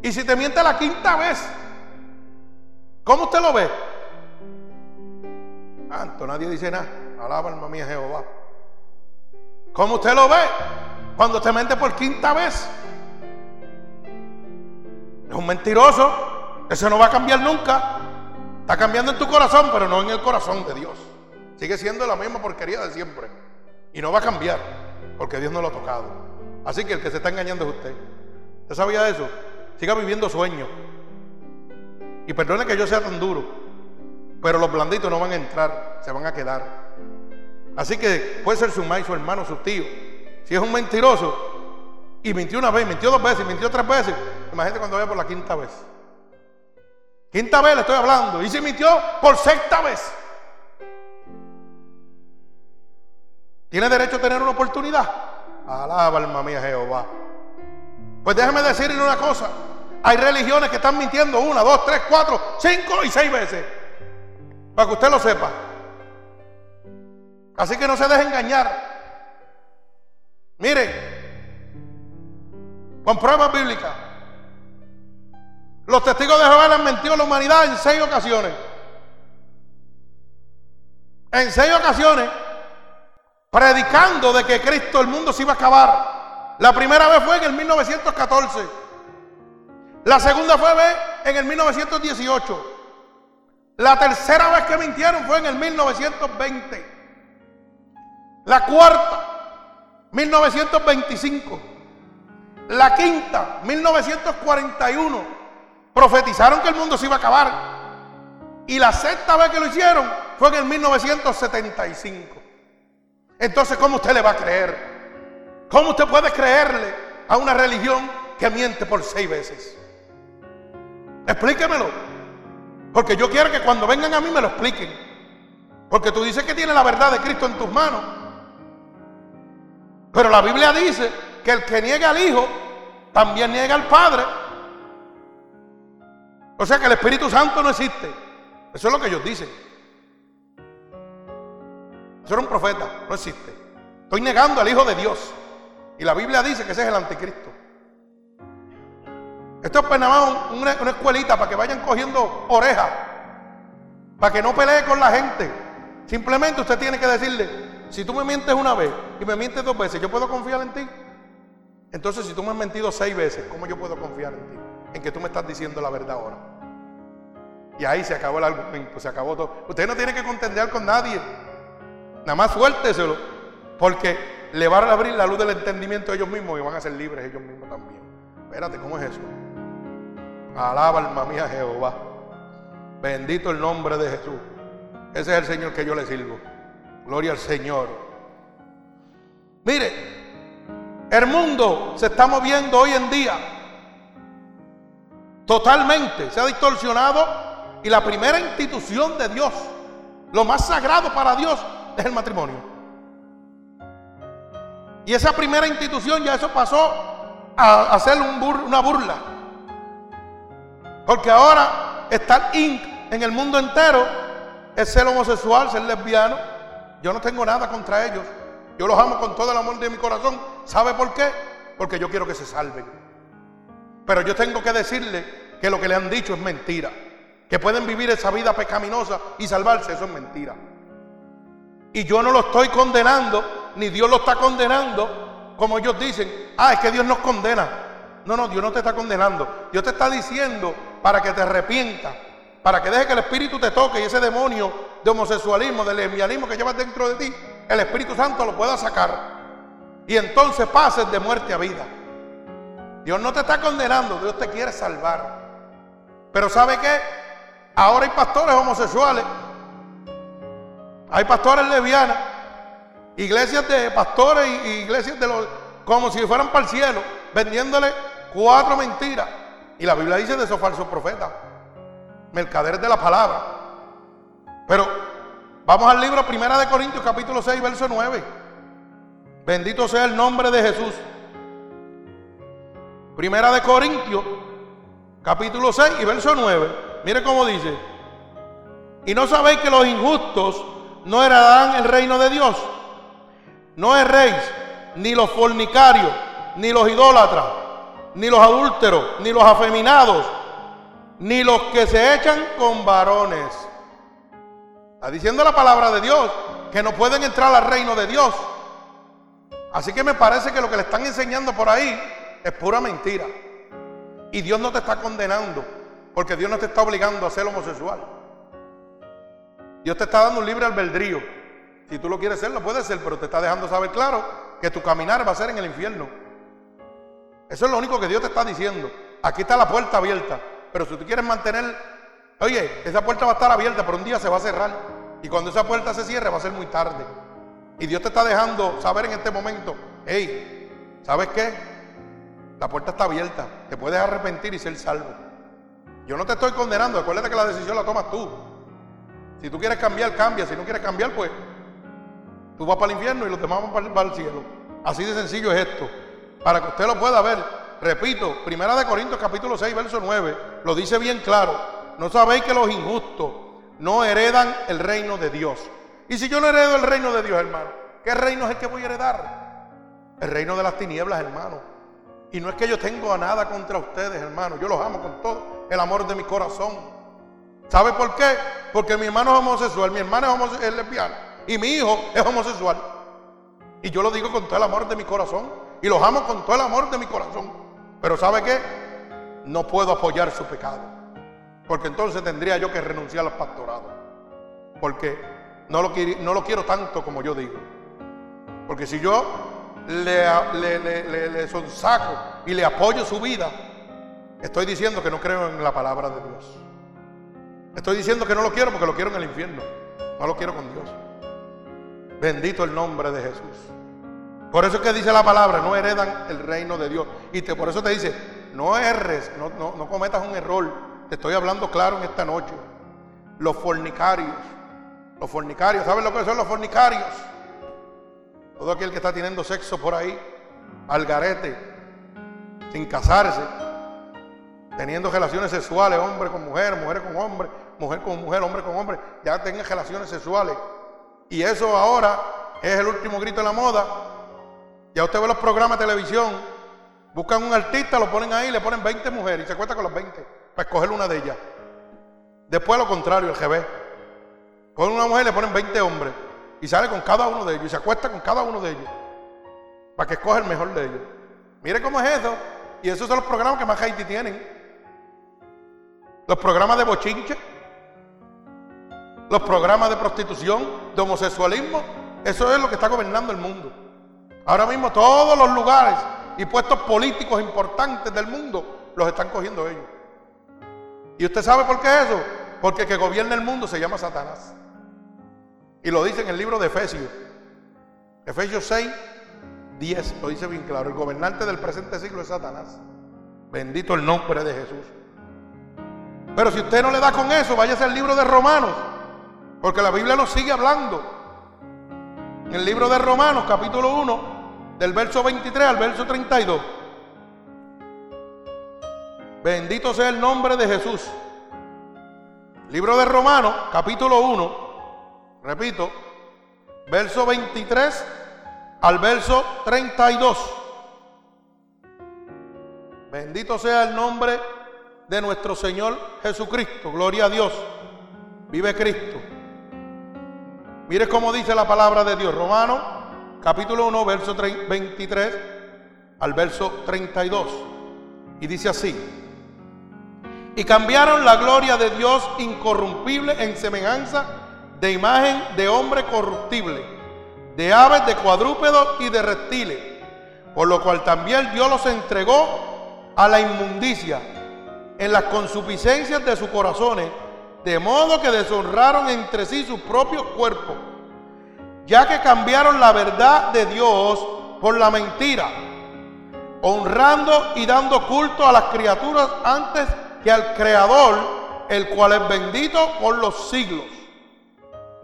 y si te miente la quinta vez, ¿cómo usted lo ve? Santo, nadie dice nada. Alaba alma mía Jehová. ¿Cómo usted lo ve? Cuando te mente por quinta vez. Es un mentiroso. Eso no va a cambiar nunca. Está cambiando en tu corazón, pero no en el corazón de Dios. Sigue siendo la misma porquería de siempre. Y no va a cambiar, porque Dios no lo ha tocado. Así que el que se está engañando es usted. ¿Usted sabía eso? Siga viviendo sueños. Y perdone que yo sea tan duro, pero los blanditos no van a entrar, se van a quedar. Así que puede ser su maíz, su hermano, su tío. Si es un mentiroso y mintió una vez, mintió dos veces, mintió tres veces, imagínate cuando vaya por la quinta vez. Quinta vez le estoy hablando. Y se mintió por sexta vez. ¿Tiene derecho a tener una oportunidad? Alaba alma mía Jehová. Pues déjeme decirle una cosa. Hay religiones que están mintiendo una, dos, tres, cuatro, cinco y seis veces. Para que usted lo sepa. Así que no se deje engañar. Mire, con pruebas bíblicas. Los testigos de Jehová le han mentido a la humanidad en seis ocasiones. En seis ocasiones, predicando de que Cristo, el mundo se iba a acabar. La primera vez fue en el 1914. La segunda fue en el 1918. La tercera vez que mintieron fue en el 1920. La cuarta, 1925. La quinta, 1941 profetizaron que el mundo se iba a acabar. Y la sexta vez que lo hicieron fue en el 1975. Entonces, ¿cómo usted le va a creer? ¿Cómo usted puede creerle a una religión que miente por seis veces? Explíquemelo. Porque yo quiero que cuando vengan a mí me lo expliquen. Porque tú dices que tienes la verdad de Cristo en tus manos. Pero la Biblia dice que el que niega al Hijo también niega al Padre. O sea que el Espíritu Santo no existe. Eso es lo que ellos dicen. Eso era un profeta, no existe. Estoy negando al Hijo de Dios. Y la Biblia dice que ese es el anticristo. Esto es nada una, una escuelita para que vayan cogiendo orejas. Para que no pelee con la gente. Simplemente usted tiene que decirle, si tú me mientes una vez y me mientes dos veces, ¿yo puedo confiar en ti? Entonces, si tú me has mentido seis veces, ¿cómo yo puedo confiar en ti? en que tú me estás diciendo la verdad ahora. Y ahí se acabó el argumento, se acabó todo. Usted no tiene que contender con nadie. Nada más suélteselo, porque le van a abrir la luz del entendimiento a ellos mismos y van a ser libres ellos mismos también. Espérate, ¿cómo es eso? Alaba alma mía Jehová. Bendito el nombre de Jesús. Ese es el Señor que yo le sirvo. Gloria al Señor. Mire, el mundo se está moviendo hoy en día Totalmente. Se ha distorsionado. Y la primera institución de Dios, lo más sagrado para Dios, es el matrimonio. Y esa primera institución ya eso pasó a, hacer una burla. Porque ahora está el en el mundo entero es ser homosexual, ser lesbiano. Yo no tengo nada contra ellos. Yo los amo con todo el amor de mi corazón. ¿Sabe por qué? Porque yo quiero que se salven. Pero yo tengo que decirle que lo que le han dicho es mentira. Que pueden vivir esa vida pecaminosa y salvarse, eso es mentira. Y yo no lo estoy condenando, ni Dios lo está condenando, como ellos dicen, ah, es que Dios nos condena. No, no, Dios no te está condenando. Dios te está diciendo para que te arrepientas, para que deje que el Espíritu te toque y ese demonio de homosexualismo, de lesbianismo que llevas dentro de ti, el Espíritu Santo lo pueda sacar. Y entonces pases de muerte a vida. Dios no te está condenando, Dios te quiere salvar. Pero ¿sabe qué? Ahora hay pastores homosexuales, hay pastores lesbianas, iglesias de pastores y iglesias de los, como si fueran para el cielo, vendiéndole cuatro mentiras. Y la Biblia dice de esos falsos profetas, mercaderes de la palabra. Pero vamos al libro Primera de Corintios capítulo 6, verso 9. Bendito sea el nombre de Jesús. Primera de Corintios, capítulo 6 y verso 9. Mire cómo dice. Y no sabéis que los injustos no heredarán el reino de Dios. No erréis, ni los fornicarios, ni los idólatras, ni los adúlteros, ni los afeminados, ni los que se echan con varones. Está diciendo la palabra de Dios que no pueden entrar al reino de Dios. Así que me parece que lo que le están enseñando por ahí es pura mentira. Y Dios no te está condenando, porque Dios no te está obligando a ser homosexual. Dios te está dando un libre albedrío. Si tú lo quieres ser, lo puedes ser, pero te está dejando saber claro que tu caminar va a ser en el infierno. Eso es lo único que Dios te está diciendo. Aquí está la puerta abierta, pero si tú quieres mantener, oye, esa puerta va a estar abierta, pero un día se va a cerrar. Y cuando esa puerta se cierre va a ser muy tarde. Y Dios te está dejando saber en este momento, hey, ¿sabes qué? La puerta está abierta, te puedes arrepentir y ser salvo. Yo no te estoy condenando, acuérdate que la decisión la tomas tú. Si tú quieres cambiar, cambia. Si no quieres cambiar, pues tú vas para el infierno y los demás van para el cielo. Así de sencillo es esto. Para que usted lo pueda ver, repito, Primera de Corintios capítulo 6, verso 9, lo dice bien claro. No sabéis que los injustos no heredan el reino de Dios. Y si yo no heredo el reino de Dios, hermano, ¿qué reino es el que voy a heredar? El reino de las tinieblas, hermano. Y no es que yo tengo nada contra ustedes, hermano. Yo los amo con todo el amor de mi corazón. ¿Sabe por qué? Porque mi hermano es homosexual, mi hermana es, lesbiana y mi hijo es homosexual. Y yo lo digo con todo el amor de mi corazón. Y los amo con todo el amor de mi corazón. Pero ¿sabe qué? No puedo apoyar su pecado. Porque entonces tendría yo que renunciar al pastorado. Porque no lo, no lo quiero tanto como yo digo. Porque si yo le, le, le, sonsaco y le apoyo su vida, estoy diciendo que no creo en la palabra de Dios. Estoy diciendo que no lo quiero porque lo quiero en el infierno. No lo quiero con Dios. Bendito el nombre de Jesús. Por eso es que dice la palabra, no heredan el reino de Dios. Y te, por eso te dice, no erres, no, no, no cometas un error. Te estoy hablando claro en esta noche. Los fornicarios. Los fornicarios, ¿saben lo que son los fornicarios? Todo aquel que está teniendo sexo por ahí, al garete, sin casarse, teniendo relaciones sexuales, hombre con mujer, mujer con hombre, mujer con mujer, hombre con hombre, ya tengan relaciones sexuales. Y eso ahora es el último grito de la moda. Ya usted ve los programas de televisión, buscan un artista, lo ponen ahí, le ponen 20 mujeres y se cuenta con las 20 para escoger una de ellas. Después lo contrario, el GB. Ponen una mujer, le ponen 20 hombres y sale con cada uno de ellos y se acuesta con cada uno de ellos para que escoja el mejor de ellos. Mire cómo es eso. Y esos son los programas que más Haití tienen. Los programas de bochinche, los programas de prostitución, de homosexualismo, eso es lo que está gobernando el mundo. Ahora mismo todos los lugares y puestos políticos importantes del mundo los están cogiendo ellos. ¿Y usted sabe por qué eso? Porque el que gobierna el mundo se llama Satanás. Y lo dice en el libro de Efesios. Efesios 6, 10, lo dice bien claro. El gobernante del presente siglo es Satanás. Bendito el nombre de Jesús. Pero si usted no le da con eso, váyase al libro de Romanos. Porque la Biblia nos sigue hablando. En el libro de Romanos, capítulo 1, del verso 23 al verso 32. Bendito sea el nombre de Jesús. Libro de Romanos, capítulo 1, Repito, verso 23 al verso 32. Bendito sea el nombre de nuestro Señor Jesucristo. Gloria a Dios. Vive Cristo. Mire cómo dice la palabra de Dios. Romano capítulo 1, verso 23 al verso 32. Y dice así. Y cambiaron la gloria de Dios incorrumpible en semejanza de imagen de hombre corruptible, de aves, de cuadrúpedos y de reptiles, por lo cual también Dios los entregó a la inmundicia en las consuficiencias de sus corazones, de modo que deshonraron entre sí sus propios cuerpos, ya que cambiaron la verdad de Dios por la mentira, honrando y dando culto a las criaturas antes que al Creador, el cual es bendito por los siglos.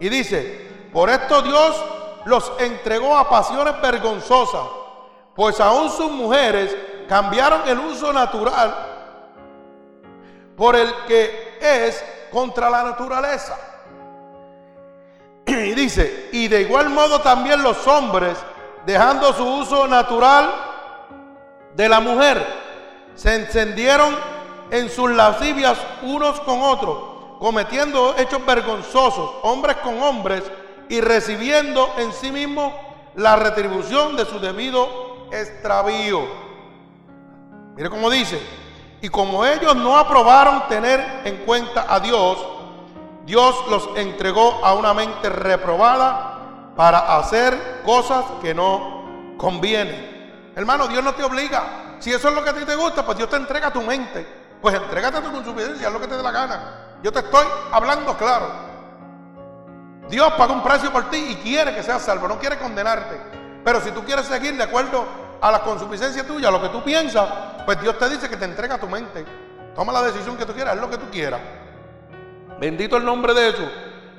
Y dice, por esto Dios los entregó a pasiones vergonzosas, pues aún sus mujeres cambiaron el uso natural por el que es contra la naturaleza. Y dice, y de igual modo también los hombres, dejando su uso natural de la mujer, se encendieron en sus lascivias unos con otros cometiendo hechos vergonzosos, hombres con hombres, y recibiendo en sí mismo la retribución de su debido extravío. Mire cómo dice, y como ellos no aprobaron tener en cuenta a Dios, Dios los entregó a una mente reprobada para hacer cosas que no convienen. Hermano, Dios no te obliga. Si eso es lo que a ti te gusta, pues Dios te entrega tu mente. Pues entrégate a tu consuficiencia, haz lo que te dé la gana. Yo te estoy hablando claro. Dios paga un precio por ti y quiere que seas salvo, no quiere condenarte. Pero si tú quieres seguir de acuerdo a la consuficiencia tuya, a lo que tú piensas, pues Dios te dice que te entrega tu mente. Toma la decisión que tú quieras, haz lo que tú quieras. Bendito el nombre de Jesús.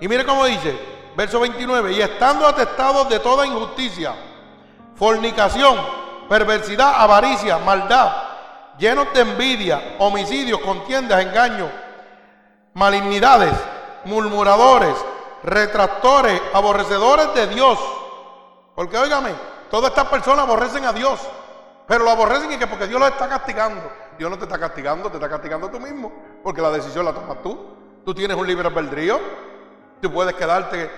Y mire cómo dice, verso 29, y estando atestados de toda injusticia, fornicación, perversidad, avaricia, maldad, llenos de envidia, homicidios, contiendas, engaños, malignidades, murmuradores, retractores, aborrecedores de Dios. Porque óigame, todas estas personas aborrecen a Dios, pero lo aborrecen y que porque Dios los está castigando. Dios no te está castigando, te está castigando tú mismo, porque la decisión la tomas tú. Tú tienes un libre albedrío, tú puedes quedarte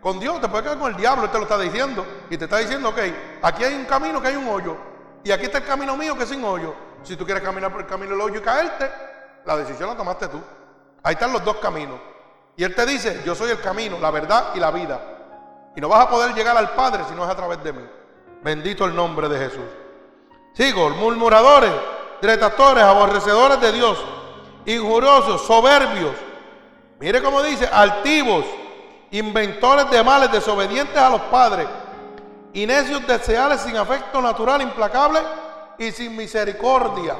con Dios, te puedes quedar con el diablo, él te lo está diciendo, y te está diciendo, ok, aquí hay un camino que hay un hoyo, y aquí está el camino mío que es sin hoyo. Si tú quieres caminar por el camino del hoyo y caerte, la decisión la tomaste tú. Ahí están los dos caminos. Y Él te dice, yo soy el camino, la verdad y la vida. Y no vas a poder llegar al Padre si no es a través de mí. Bendito el nombre de Jesús. Sigo, murmuradores, detractores, aborrecedores de Dios, injuriosos, soberbios. Mire cómo dice, altivos, inventores de males, desobedientes a los padres, y necios deseales sin afecto natural, implacable y sin misericordia.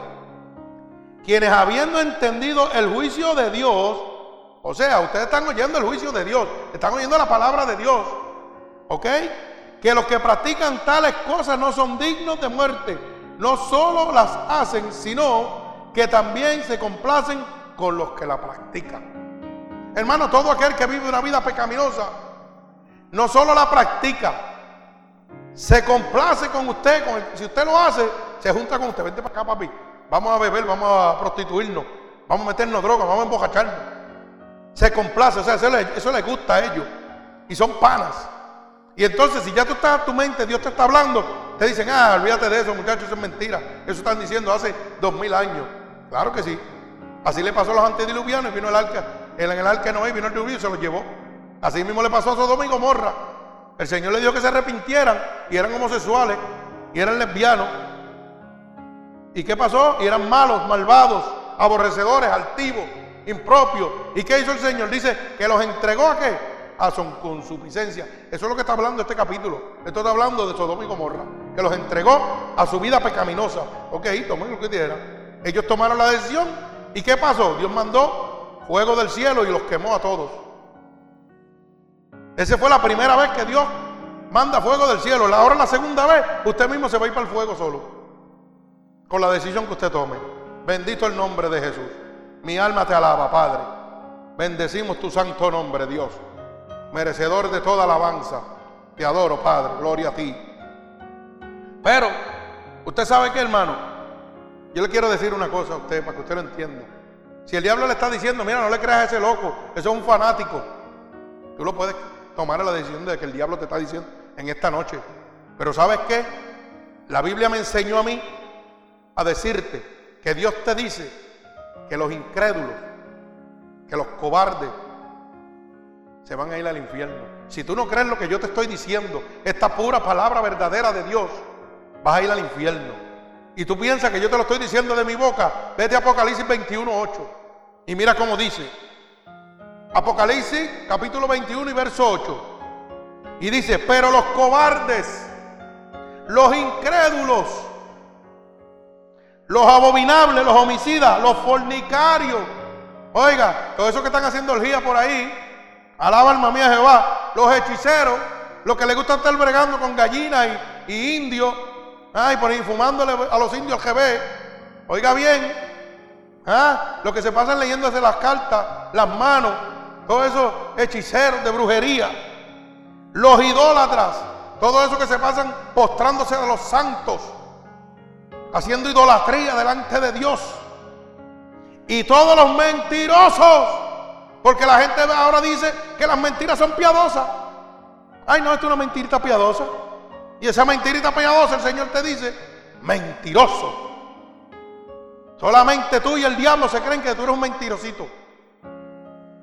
Quienes habiendo entendido el juicio de Dios, o sea, ustedes están oyendo el juicio de Dios, están oyendo la palabra de Dios, ¿ok? Que los que practican tales cosas no son dignos de muerte, no solo las hacen, sino que también se complacen con los que la practican. Hermano, todo aquel que vive una vida pecaminosa, no solo la practica, se complace con usted, si usted lo hace, se junta con usted, vente para acá, papi. Vamos a beber, vamos a prostituirnos, vamos a meternos drogas, vamos a embocacharnos. Se complace, o sea, eso le, eso le gusta a ellos. Y son panas. Y entonces, si ya tú estás tu mente, Dios te está hablando, te dicen, ah, olvídate de eso, muchachos, eso es mentira. Eso están diciendo hace dos mil años. Claro que sí. Así le pasó a los antediluvianos y vino el arca, en el arca no Noé, vino el diluvio y se los llevó. Así mismo le pasó a Sodoma y Gomorra. El Señor le dijo que se arrepintieran y eran homosexuales y eran lesbianos. ¿Y qué pasó? Y eran malos, malvados, aborrecedores, altivos, impropios. ¿Y qué hizo el Señor? Dice que los entregó a qué? A su consuficiencia. Eso es lo que está hablando este capítulo. Esto está hablando de Sodoma y Gomorra. Que los entregó a su vida pecaminosa. Ok, tomen lo que quieran. Ellos tomaron la decisión. ¿Y qué pasó? Dios mandó fuego del cielo y los quemó a todos. Esa fue la primera vez que Dios manda fuego del cielo. Ahora la segunda vez, usted mismo se va a ir para el fuego solo. Con la decisión que usted tome. Bendito el nombre de Jesús. Mi alma te alaba, Padre. Bendecimos tu santo nombre, Dios. Merecedor de toda alabanza. Te adoro, Padre. Gloria a ti. Pero, usted sabe que, hermano, yo le quiero decir una cosa a usted para que usted lo entienda. Si el diablo le está diciendo, mira, no le creas a ese loco, eso es un fanático. Tú lo puedes tomar la decisión de que el diablo te está diciendo en esta noche. Pero ¿sabes qué? La Biblia me enseñó a mí a decirte que Dios te dice que los incrédulos, que los cobardes, se van a ir al infierno. Si tú no crees lo que yo te estoy diciendo, esta pura palabra verdadera de Dios, vas a ir al infierno. Y tú piensas que yo te lo estoy diciendo de mi boca, vete a Apocalipsis 21, 8. Y mira cómo dice, Apocalipsis capítulo 21 y verso 8. Y dice, pero los cobardes, los incrédulos, los abominables, los homicidas, los fornicarios. Oiga, todo eso que están haciendo el día por ahí, alaba alma mía Jehová, los hechiceros, los que les gusta estar bregando con gallinas y, indios, ay, por ahí fumándole a los indios al GB. Oiga bien, ¿ah? los que se pasan leyéndose las cartas, las manos, todos esos hechiceros de brujería, los idólatras, todo eso que se pasan postrándose a los santos, haciendo idolatría delante de Dios. Y todos los mentirosos, porque la gente ahora dice que las mentiras son piadosas. Ay, no, esto es una mentirita piadosa. Y esa mentirita piadosa el Señor te dice, mentiroso. Solamente tú y el diablo se creen que tú eres un mentirosito.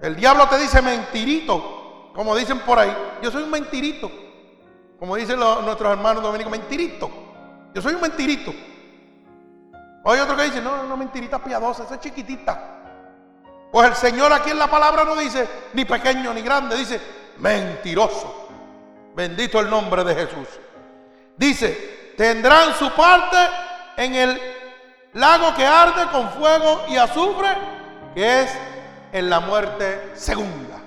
El diablo te dice mentirito, como dicen por ahí. Yo soy un mentirito. Como dicen nuestros hermanos dominicos, mentirito. Yo soy un mentirito. Hay otro que dice, no, no, mentirita piadosa, es chiquitita. Pues el Señor aquí en la palabra no dice ni pequeño ni grande, dice mentiroso. Bendito el nombre de Jesús. Dice, tendrán su parte en el lago que arde con fuego y azufre, que es en la muerte segunda.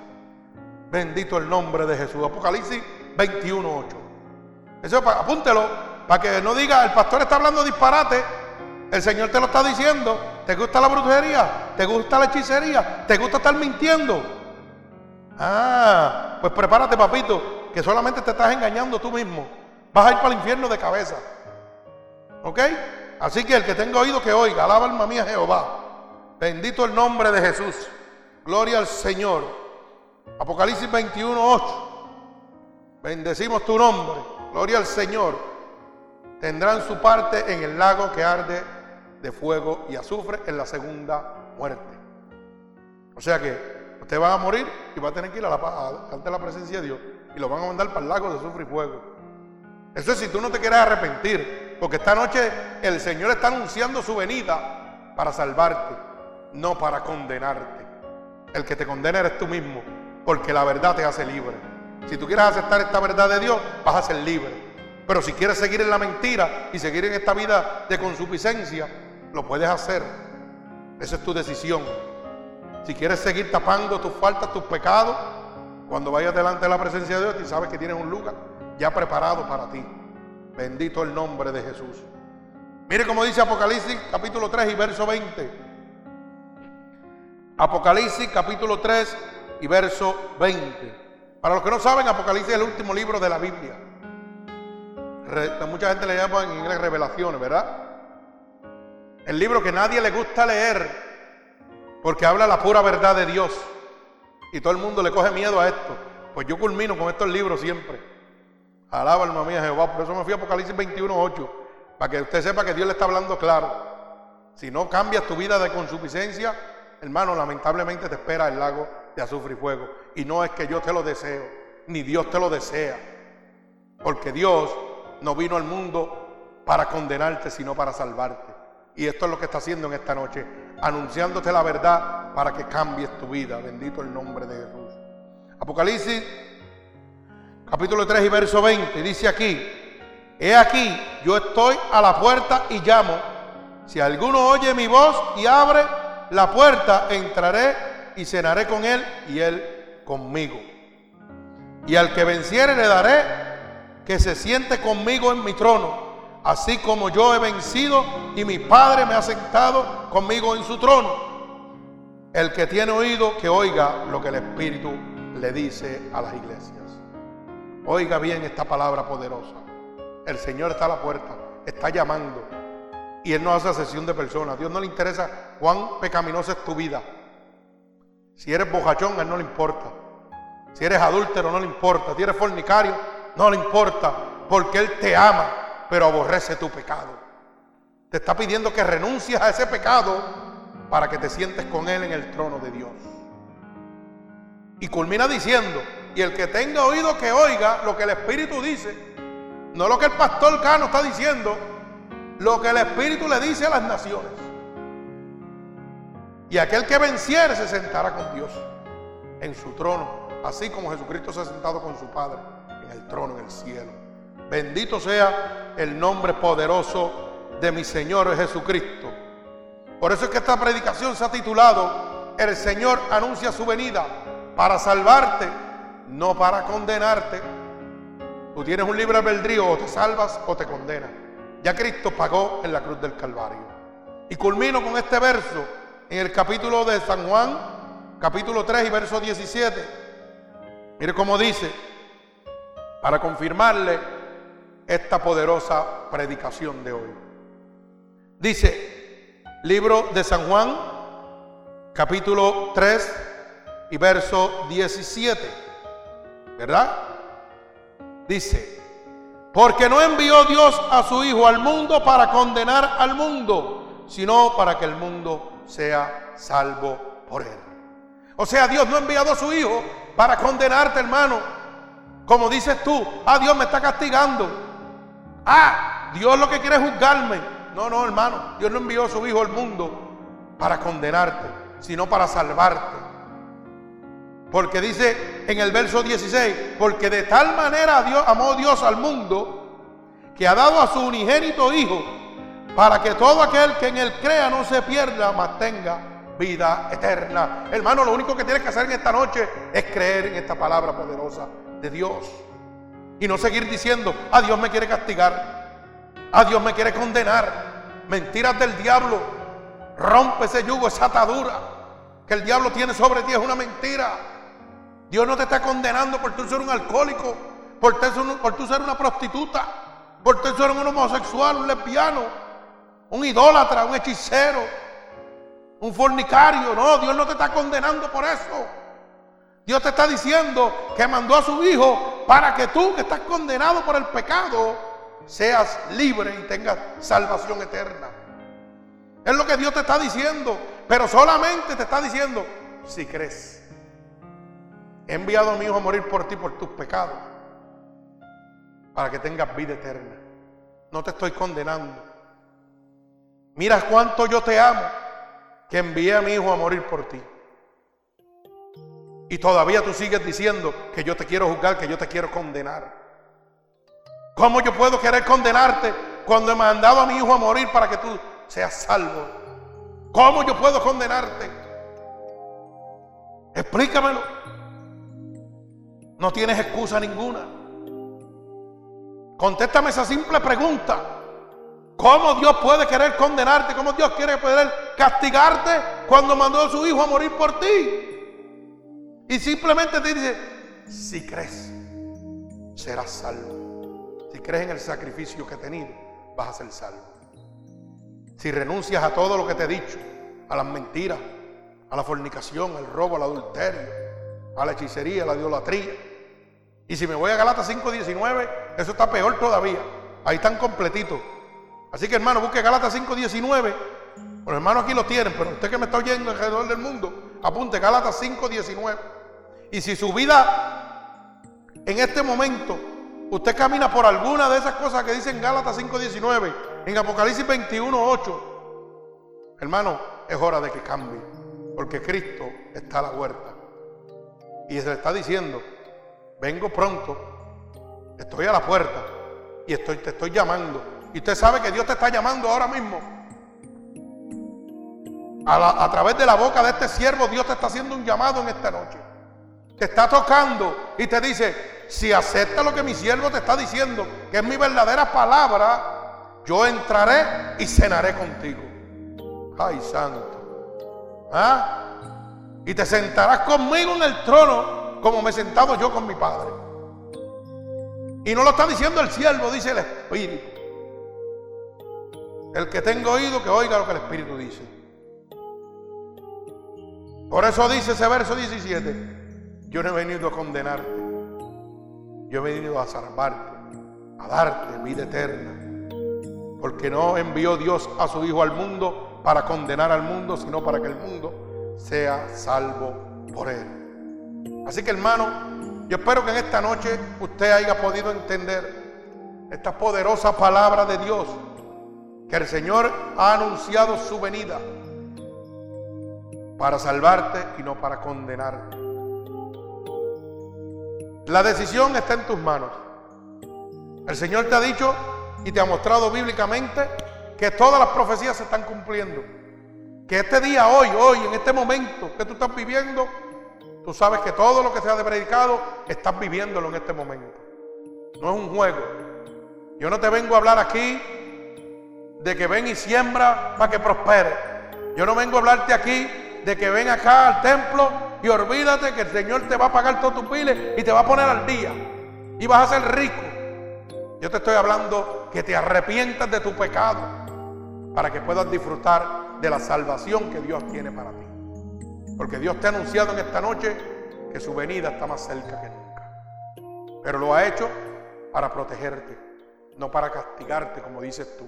Bendito el nombre de Jesús. Apocalipsis 21.8. Eso apúntelo para que no diga, el pastor está hablando disparate. El Señor te lo está diciendo. ¿Te gusta la brujería? ¿Te gusta la hechicería? ¿Te gusta estar mintiendo? Ah, pues prepárate, papito, que solamente te estás engañando tú mismo. Vas a ir para el infierno de cabeza. ¿Ok? Así que el que tenga oído que oiga, alaba alma mía Jehová. Bendito el nombre de Jesús. Gloria al Señor. Apocalipsis 21, 8. Bendecimos tu nombre. Gloria al Señor. Tendrán su parte en el lago que arde de fuego y azufre en la segunda muerte. O sea que usted va a morir y va a tener que ir a la, ante la presencia de Dios y lo van a mandar para el lago de azufre y fuego. Eso es si tú no te quieres arrepentir, porque esta noche el Señor está anunciando su venida para salvarte, no para condenarte. El que te condena eres tú mismo, porque la verdad te hace libre. Si tú quieres aceptar esta verdad de Dios, vas a ser libre. Pero si quieres seguir en la mentira y seguir en esta vida de consuficiencia, lo puedes hacer. Esa es tu decisión. Si quieres seguir tapando tus faltas, tus pecados, cuando vayas delante de la presencia de Dios, y sabes que tienes un lugar ya preparado para ti. Bendito el nombre de Jesús. Mire cómo dice Apocalipsis capítulo 3 y verso 20. Apocalipsis capítulo 3 y verso 20. Para los que no saben, Apocalipsis es el último libro de la Biblia. mucha gente le llama en inglés revelaciones, ¿verdad? El libro que nadie le gusta leer porque habla la pura verdad de Dios. Y todo el mundo le coge miedo a esto. Pues yo culmino con estos libros siempre. Alaba alma mía Jehová. Por eso me fui a Apocalipsis 21.8. Para que usted sepa que Dios le está hablando claro. Si no cambias tu vida de consuficiencia, hermano, lamentablemente te espera el lago de azufre y fuego. Y no es que yo te lo deseo, ni Dios te lo desea. Porque Dios no vino al mundo para condenarte, sino para salvarte. Y esto es lo que está haciendo en esta noche, anunciándote la verdad para que cambies tu vida. Bendito el nombre de Jesús. Apocalipsis capítulo 3 y verso 20 dice aquí, he aquí, yo estoy a la puerta y llamo. Si alguno oye mi voz y abre la puerta, entraré y cenaré con él y él conmigo. Y al que venciere le daré que se siente conmigo en mi trono así como yo he vencido y mi Padre me ha sentado conmigo en su trono. El que tiene oído, que oiga lo que el Espíritu le dice a las iglesias. Oiga bien esta palabra poderosa. El Señor está a la puerta, está llamando. Y Él no hace sesión de personas. Dios no le interesa cuán pecaminosa es tu vida. Si eres bojachón, a Él no le importa. Si eres adúltero, no le importa. Si eres fornicario, no le importa. Porque Él te ama pero aborrece tu pecado. Te está pidiendo que renuncies a ese pecado para que te sientes con Él en el trono de Dios. Y culmina diciendo, y el que tenga oído que oiga lo que el Espíritu dice, no lo que el pastor Cano está diciendo, lo que el Espíritu le dice a las naciones. Y aquel que venciere se sentará con Dios en su trono, así como Jesucristo se ha sentado con su Padre en el trono en el cielo. Bendito sea el nombre poderoso de mi Señor Jesucristo. Por eso es que esta predicación se ha titulado El Señor anuncia su venida para salvarte, no para condenarte. Tú tienes un libre albedrío, o te salvas o te condenas. Ya Cristo pagó en la cruz del Calvario. Y culmino con este verso en el capítulo de San Juan, capítulo 3 y verso 17. Mire cómo dice, para confirmarle esta poderosa predicación de hoy. Dice, libro de San Juan, capítulo 3 y verso 17, ¿verdad? Dice, porque no envió Dios a su Hijo al mundo para condenar al mundo, sino para que el mundo sea salvo por él. O sea, Dios no ha enviado a su Hijo para condenarte, hermano. Como dices tú, ah, Dios me está castigando. Ah, Dios lo que quiere es juzgarme. No, no, hermano. Dios no envió a su Hijo al mundo para condenarte, sino para salvarte. Porque dice en el verso 16, porque de tal manera Dios, amó Dios al mundo que ha dado a su unigénito Hijo para que todo aquel que en él crea no se pierda, mas tenga vida eterna. Hermano, lo único que tienes que hacer en esta noche es creer en esta palabra poderosa de Dios. Y no seguir diciendo, a ah, Dios me quiere castigar, a ah, Dios me quiere condenar. Mentiras del diablo. Rompe ese yugo, esa atadura que el diablo tiene sobre ti. Es una mentira. Dios no te está condenando por tú ser un alcohólico, por tú, ser una prostituta, por tú ser un homosexual, un lesbiano, un idólatra, un hechicero, un fornicario. No, Dios no te está condenando por eso. Dios te está diciendo que mandó a su Hijo para que tú que estás condenado por el pecado seas libre y tengas salvación eterna. Es lo que Dios te está diciendo, pero solamente te está diciendo si crees. He enviado a mi Hijo a morir por ti, por tus pecados, para que tengas vida eterna. No te estoy condenando. Mira cuánto yo te amo, que envié a mi Hijo a morir por ti. Y todavía tú sigues diciendo que yo te quiero juzgar, que yo te quiero condenar. ¿Cómo yo puedo querer condenarte cuando he mandado a mi hijo a morir para que tú seas salvo? ¿Cómo yo puedo condenarte? Explícamelo. No tienes excusa ninguna. Contéstame esa simple pregunta. ¿Cómo Dios puede querer condenarte? ¿Cómo Dios quiere poder castigarte cuando mandó a su hijo a morir por ti? Y simplemente te dice, si crees, serás salvo. Si crees en el sacrificio que he tenido, vas a ser salvo. Si renuncias a todo lo que te he dicho, a las mentiras, a la fornicación, al robo, al adulterio, a la hechicería, a la idolatría. Y si me voy a Galatas 5.19, eso está peor todavía. Ahí están completitos. Así que hermano, busque Galatas 5.19. Los hermanos aquí lo tienen, pero usted que me está oyendo alrededor del mundo, apunte Galatas 5.19. Y si su vida en este momento usted camina por alguna de esas cosas que dicen Gálatas 5:19, en Apocalipsis 21:8, hermano, es hora de que cambie, porque Cristo está a la huerta. Y se le está diciendo, vengo pronto, estoy a la puerta y estoy, te estoy llamando. Y usted sabe que Dios te está llamando ahora mismo. A, a través de la boca de este siervo, Dios te está haciendo un llamado en esta noche te está tocando y te dice, si acepta lo que mi siervo te está diciendo, que es mi verdadera palabra, yo entraré y cenaré contigo. Ay, santo. ¿Ah? Y te sentarás conmigo en el trono como me he sentado yo con mi Padre. Y no lo está diciendo el siervo, dice el Espíritu. El que tenga oído, que oiga lo que el Espíritu dice. Por eso dice ese verso 17. Yo no he venido a condenarte. Yo he venido a salvarte, a darte vida eterna. Porque no envió Dios a su Hijo al mundo para condenar al mundo, sino para que el mundo sea salvo por él. Así que hermano, yo espero que en esta noche usted haya podido entender esta poderosa palabra de Dios, que el Señor ha anunciado su venida para salvarte y no para condenarte. La decisión está en tus manos. El Señor te ha dicho y te ha mostrado bíblicamente que todas las profecías se están cumpliendo. Que este día, hoy, hoy, en este momento que tú estás viviendo, tú sabes que todo lo que se ha predicado, estás viviéndolo en este momento. No es un juego. Yo no te vengo a hablar aquí de que ven y siembra para que prospere. Yo no vengo a hablarte aquí de que ven acá al templo y olvídate que el Señor te va a pagar todos tus piles y te va a poner al día y vas a ser rico. Yo te estoy hablando que te arrepientas de tu pecado para que puedas disfrutar de la salvación que Dios tiene para ti. Porque Dios te ha anunciado en esta noche que su venida está más cerca que nunca. Pero lo ha hecho para protegerte, no para castigarte como dices tú.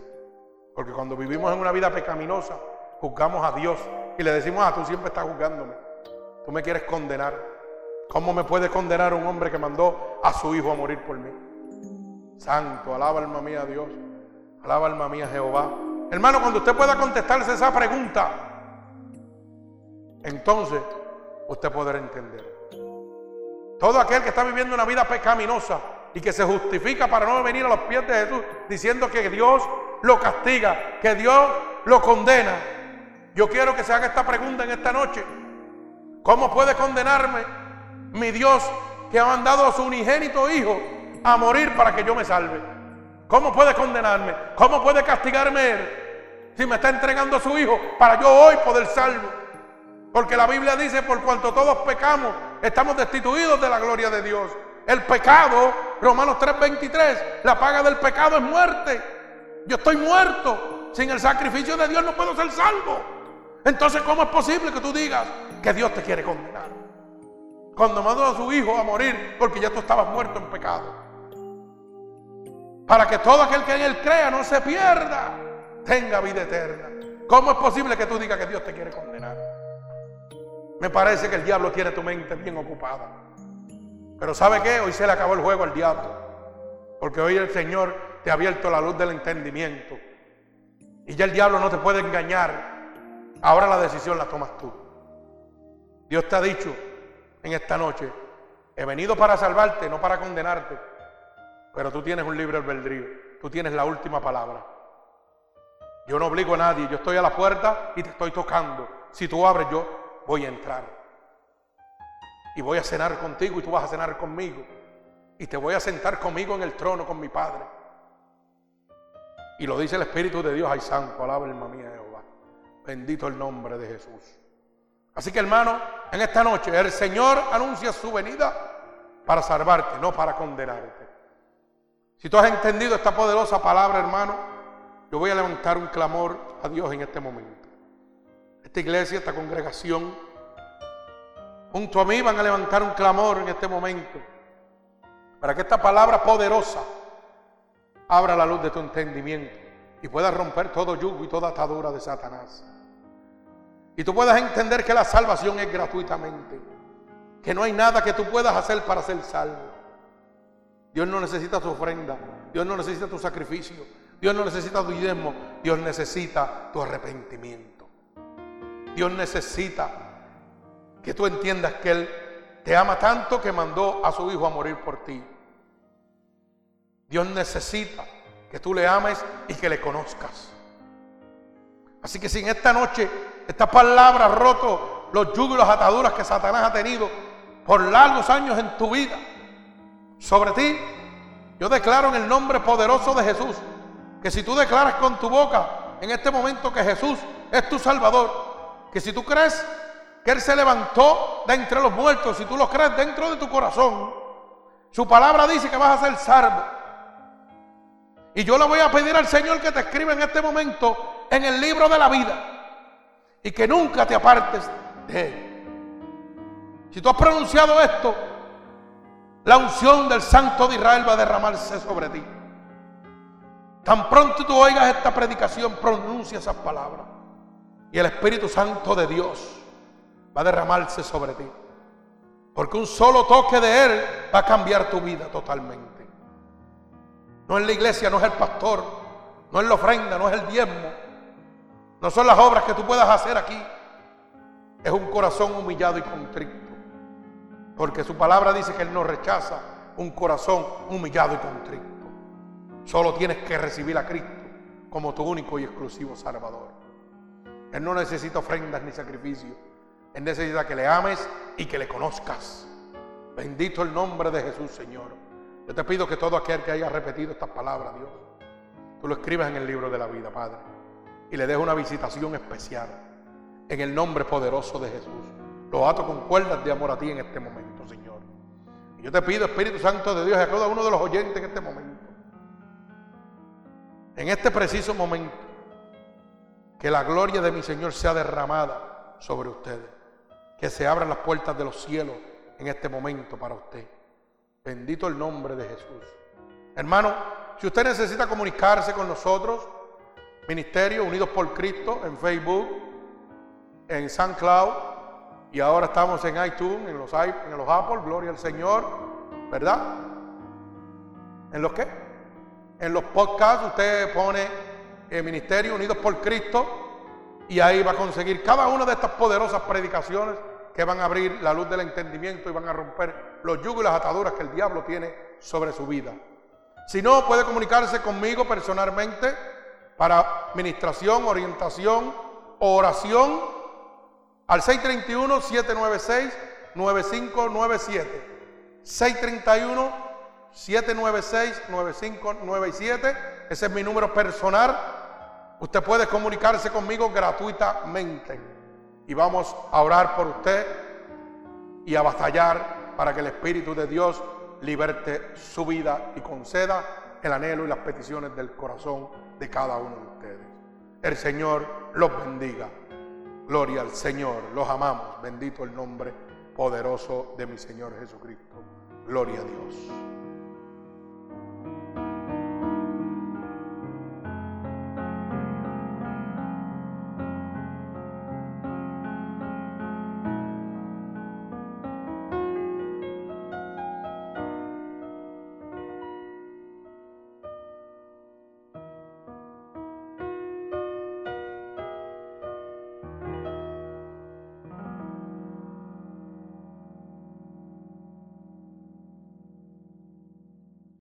Porque cuando vivimos en una vida pecaminosa, juzgamos a Dios y le decimos, ah, tú siempre estás juzgándome. Tú me quieres condenar. ¿Cómo me puede condenar un hombre que mandó a su hijo a morir por mí? Santo, alaba alma mía a Dios. Alaba alma mía a Jehová. Hermano, cuando usted pueda contestarse esa pregunta, entonces usted podrá entender. Todo aquel que está viviendo una vida pecaminosa y que se justifica para no venir a los pies de Jesús diciendo que Dios lo castiga, que Dios lo condena. Yo quiero que se haga esta pregunta en esta noche. ¿Cómo puede condenarme mi Dios que ha mandado a su unigénito Hijo a morir para que yo me salve? ¿Cómo puede condenarme? ¿Cómo puede castigarme Él si me está entregando a su Hijo para yo hoy poder salvo? Porque la Biblia dice, por cuanto todos pecamos, estamos destituidos de la gloria de Dios. El pecado, Romanos 3:23, la paga del pecado es muerte. Yo estoy muerto. Sin el sacrificio de Dios no puedo ser salvo. Entonces, ¿cómo es posible que tú digas que Dios te quiere condenar? Cuando mandó a su hijo a morir porque ya tú estabas muerto en pecado. Para que todo aquel que en él crea no se pierda, tenga vida eterna. ¿Cómo es posible que tú digas que Dios te quiere condenar? Me parece que el diablo tiene tu mente bien ocupada. Pero ¿sabe qué? Hoy se le acabó el juego al diablo. Porque hoy el Señor te ha abierto la luz del entendimiento. Y ya el diablo no te puede engañar. Ahora la decisión la tomas tú. Dios te ha dicho en esta noche, he venido para salvarte, no para condenarte. Pero tú tienes un libre albedrío. Tú tienes la última palabra. Yo no obligo a nadie. Yo estoy a la puerta y te estoy tocando. Si tú abres, yo voy a entrar. Y voy a cenar contigo y tú vas a cenar conmigo. Y te voy a sentar conmigo en el trono con mi Padre. Y lo dice el Espíritu de Dios, ay santo, alaba alma mía Jehová. Bendito el nombre de Jesús. Así que hermano, en esta noche el Señor anuncia su venida para salvarte, no para condenarte. Si tú has entendido esta poderosa palabra, hermano, yo voy a levantar un clamor a Dios en este momento esta iglesia, esta congregación, junto a mí van a levantar un clamor en este momento para que esta palabra poderosa abra la luz de tu entendimiento y puedas romper todo yugo y toda atadura de Satanás. Y tú puedas entender que la salvación es gratuitamente, que no hay nada que tú puedas hacer para ser salvo. Dios no necesita tu ofrenda, Dios no necesita tu sacrificio, Dios no necesita tu diezmo, Dios necesita tu arrepentimiento. Dios necesita que tú entiendas que Él te ama tanto que mandó a su Hijo a morir por ti. Dios necesita que tú le ames y que le conozcas. Así que si en esta noche esta palabra ha roto los yugos las ataduras que Satanás ha tenido por largos años en tu vida sobre ti, yo declaro en el nombre poderoso de Jesús que si tú declaras con tu boca en este momento que Jesús es tu Salvador, que si tú crees que Él se levantó de entre los muertos, si tú lo crees dentro de tu corazón, su palabra dice que vas a ser salvo. Y yo le voy a pedir al Señor que te escriba en este momento en el libro de la vida y que nunca te apartes de Él. Si tú has pronunciado esto, la unción del Santo de Israel va a derramarse sobre ti. Tan pronto tú oigas esta predicación, pronuncia esas palabras. Y el Espíritu Santo de Dios va a derramarse sobre ti. Porque un solo toque de Él va a cambiar tu vida totalmente. No es la iglesia, no es el pastor, no es la ofrenda, no es el diezmo. No son las obras que tú puedas hacer aquí. Es un corazón humillado y contrito. Porque su palabra dice que Él no rechaza un corazón humillado y contrito. Solo tienes que recibir a Cristo como tu único y exclusivo Salvador. Él no necesita ofrendas ni sacrificios. Él necesita que le ames y que le conozcas. Bendito el nombre de Jesús, Señor. Yo te pido que todo aquel que haya repetido estas palabras, Dios, tú lo escribas en el libro de la vida, Padre. Y le des una visitación especial. En el nombre poderoso de Jesús. Lo ato con cuerdas de amor a ti en este momento, Señor. Y yo te pido, Espíritu Santo de Dios, a cada uno de los oyentes en este momento. En este preciso momento que la gloria de mi Señor sea derramada sobre ustedes. Que se abran las puertas de los cielos en este momento para usted. Bendito el nombre de Jesús. Hermano, si usted necesita comunicarse con nosotros, Ministerio Unidos por Cristo en Facebook, en SoundCloud, Y ahora estamos en iTunes, en los, en los Apple, gloria al Señor, ¿verdad? ¿En los qué? En los podcasts usted pone el Ministerio Unidos por Cristo y ahí va a conseguir cada una de estas poderosas predicaciones que van a abrir la luz del entendimiento y van a romper los yugos y las ataduras que el diablo tiene sobre su vida. Si no, puede comunicarse conmigo personalmente para administración, orientación, oración al 631-796-9597. 631-796-9597. Ese es mi número personal. Usted puede comunicarse conmigo gratuitamente. Y vamos a orar por usted y a batallar para que el Espíritu de Dios liberte su vida y conceda el anhelo y las peticiones del corazón de cada uno de ustedes. El Señor los bendiga. Gloria al Señor. Los amamos. Bendito el nombre poderoso de mi Señor Jesucristo. Gloria a Dios.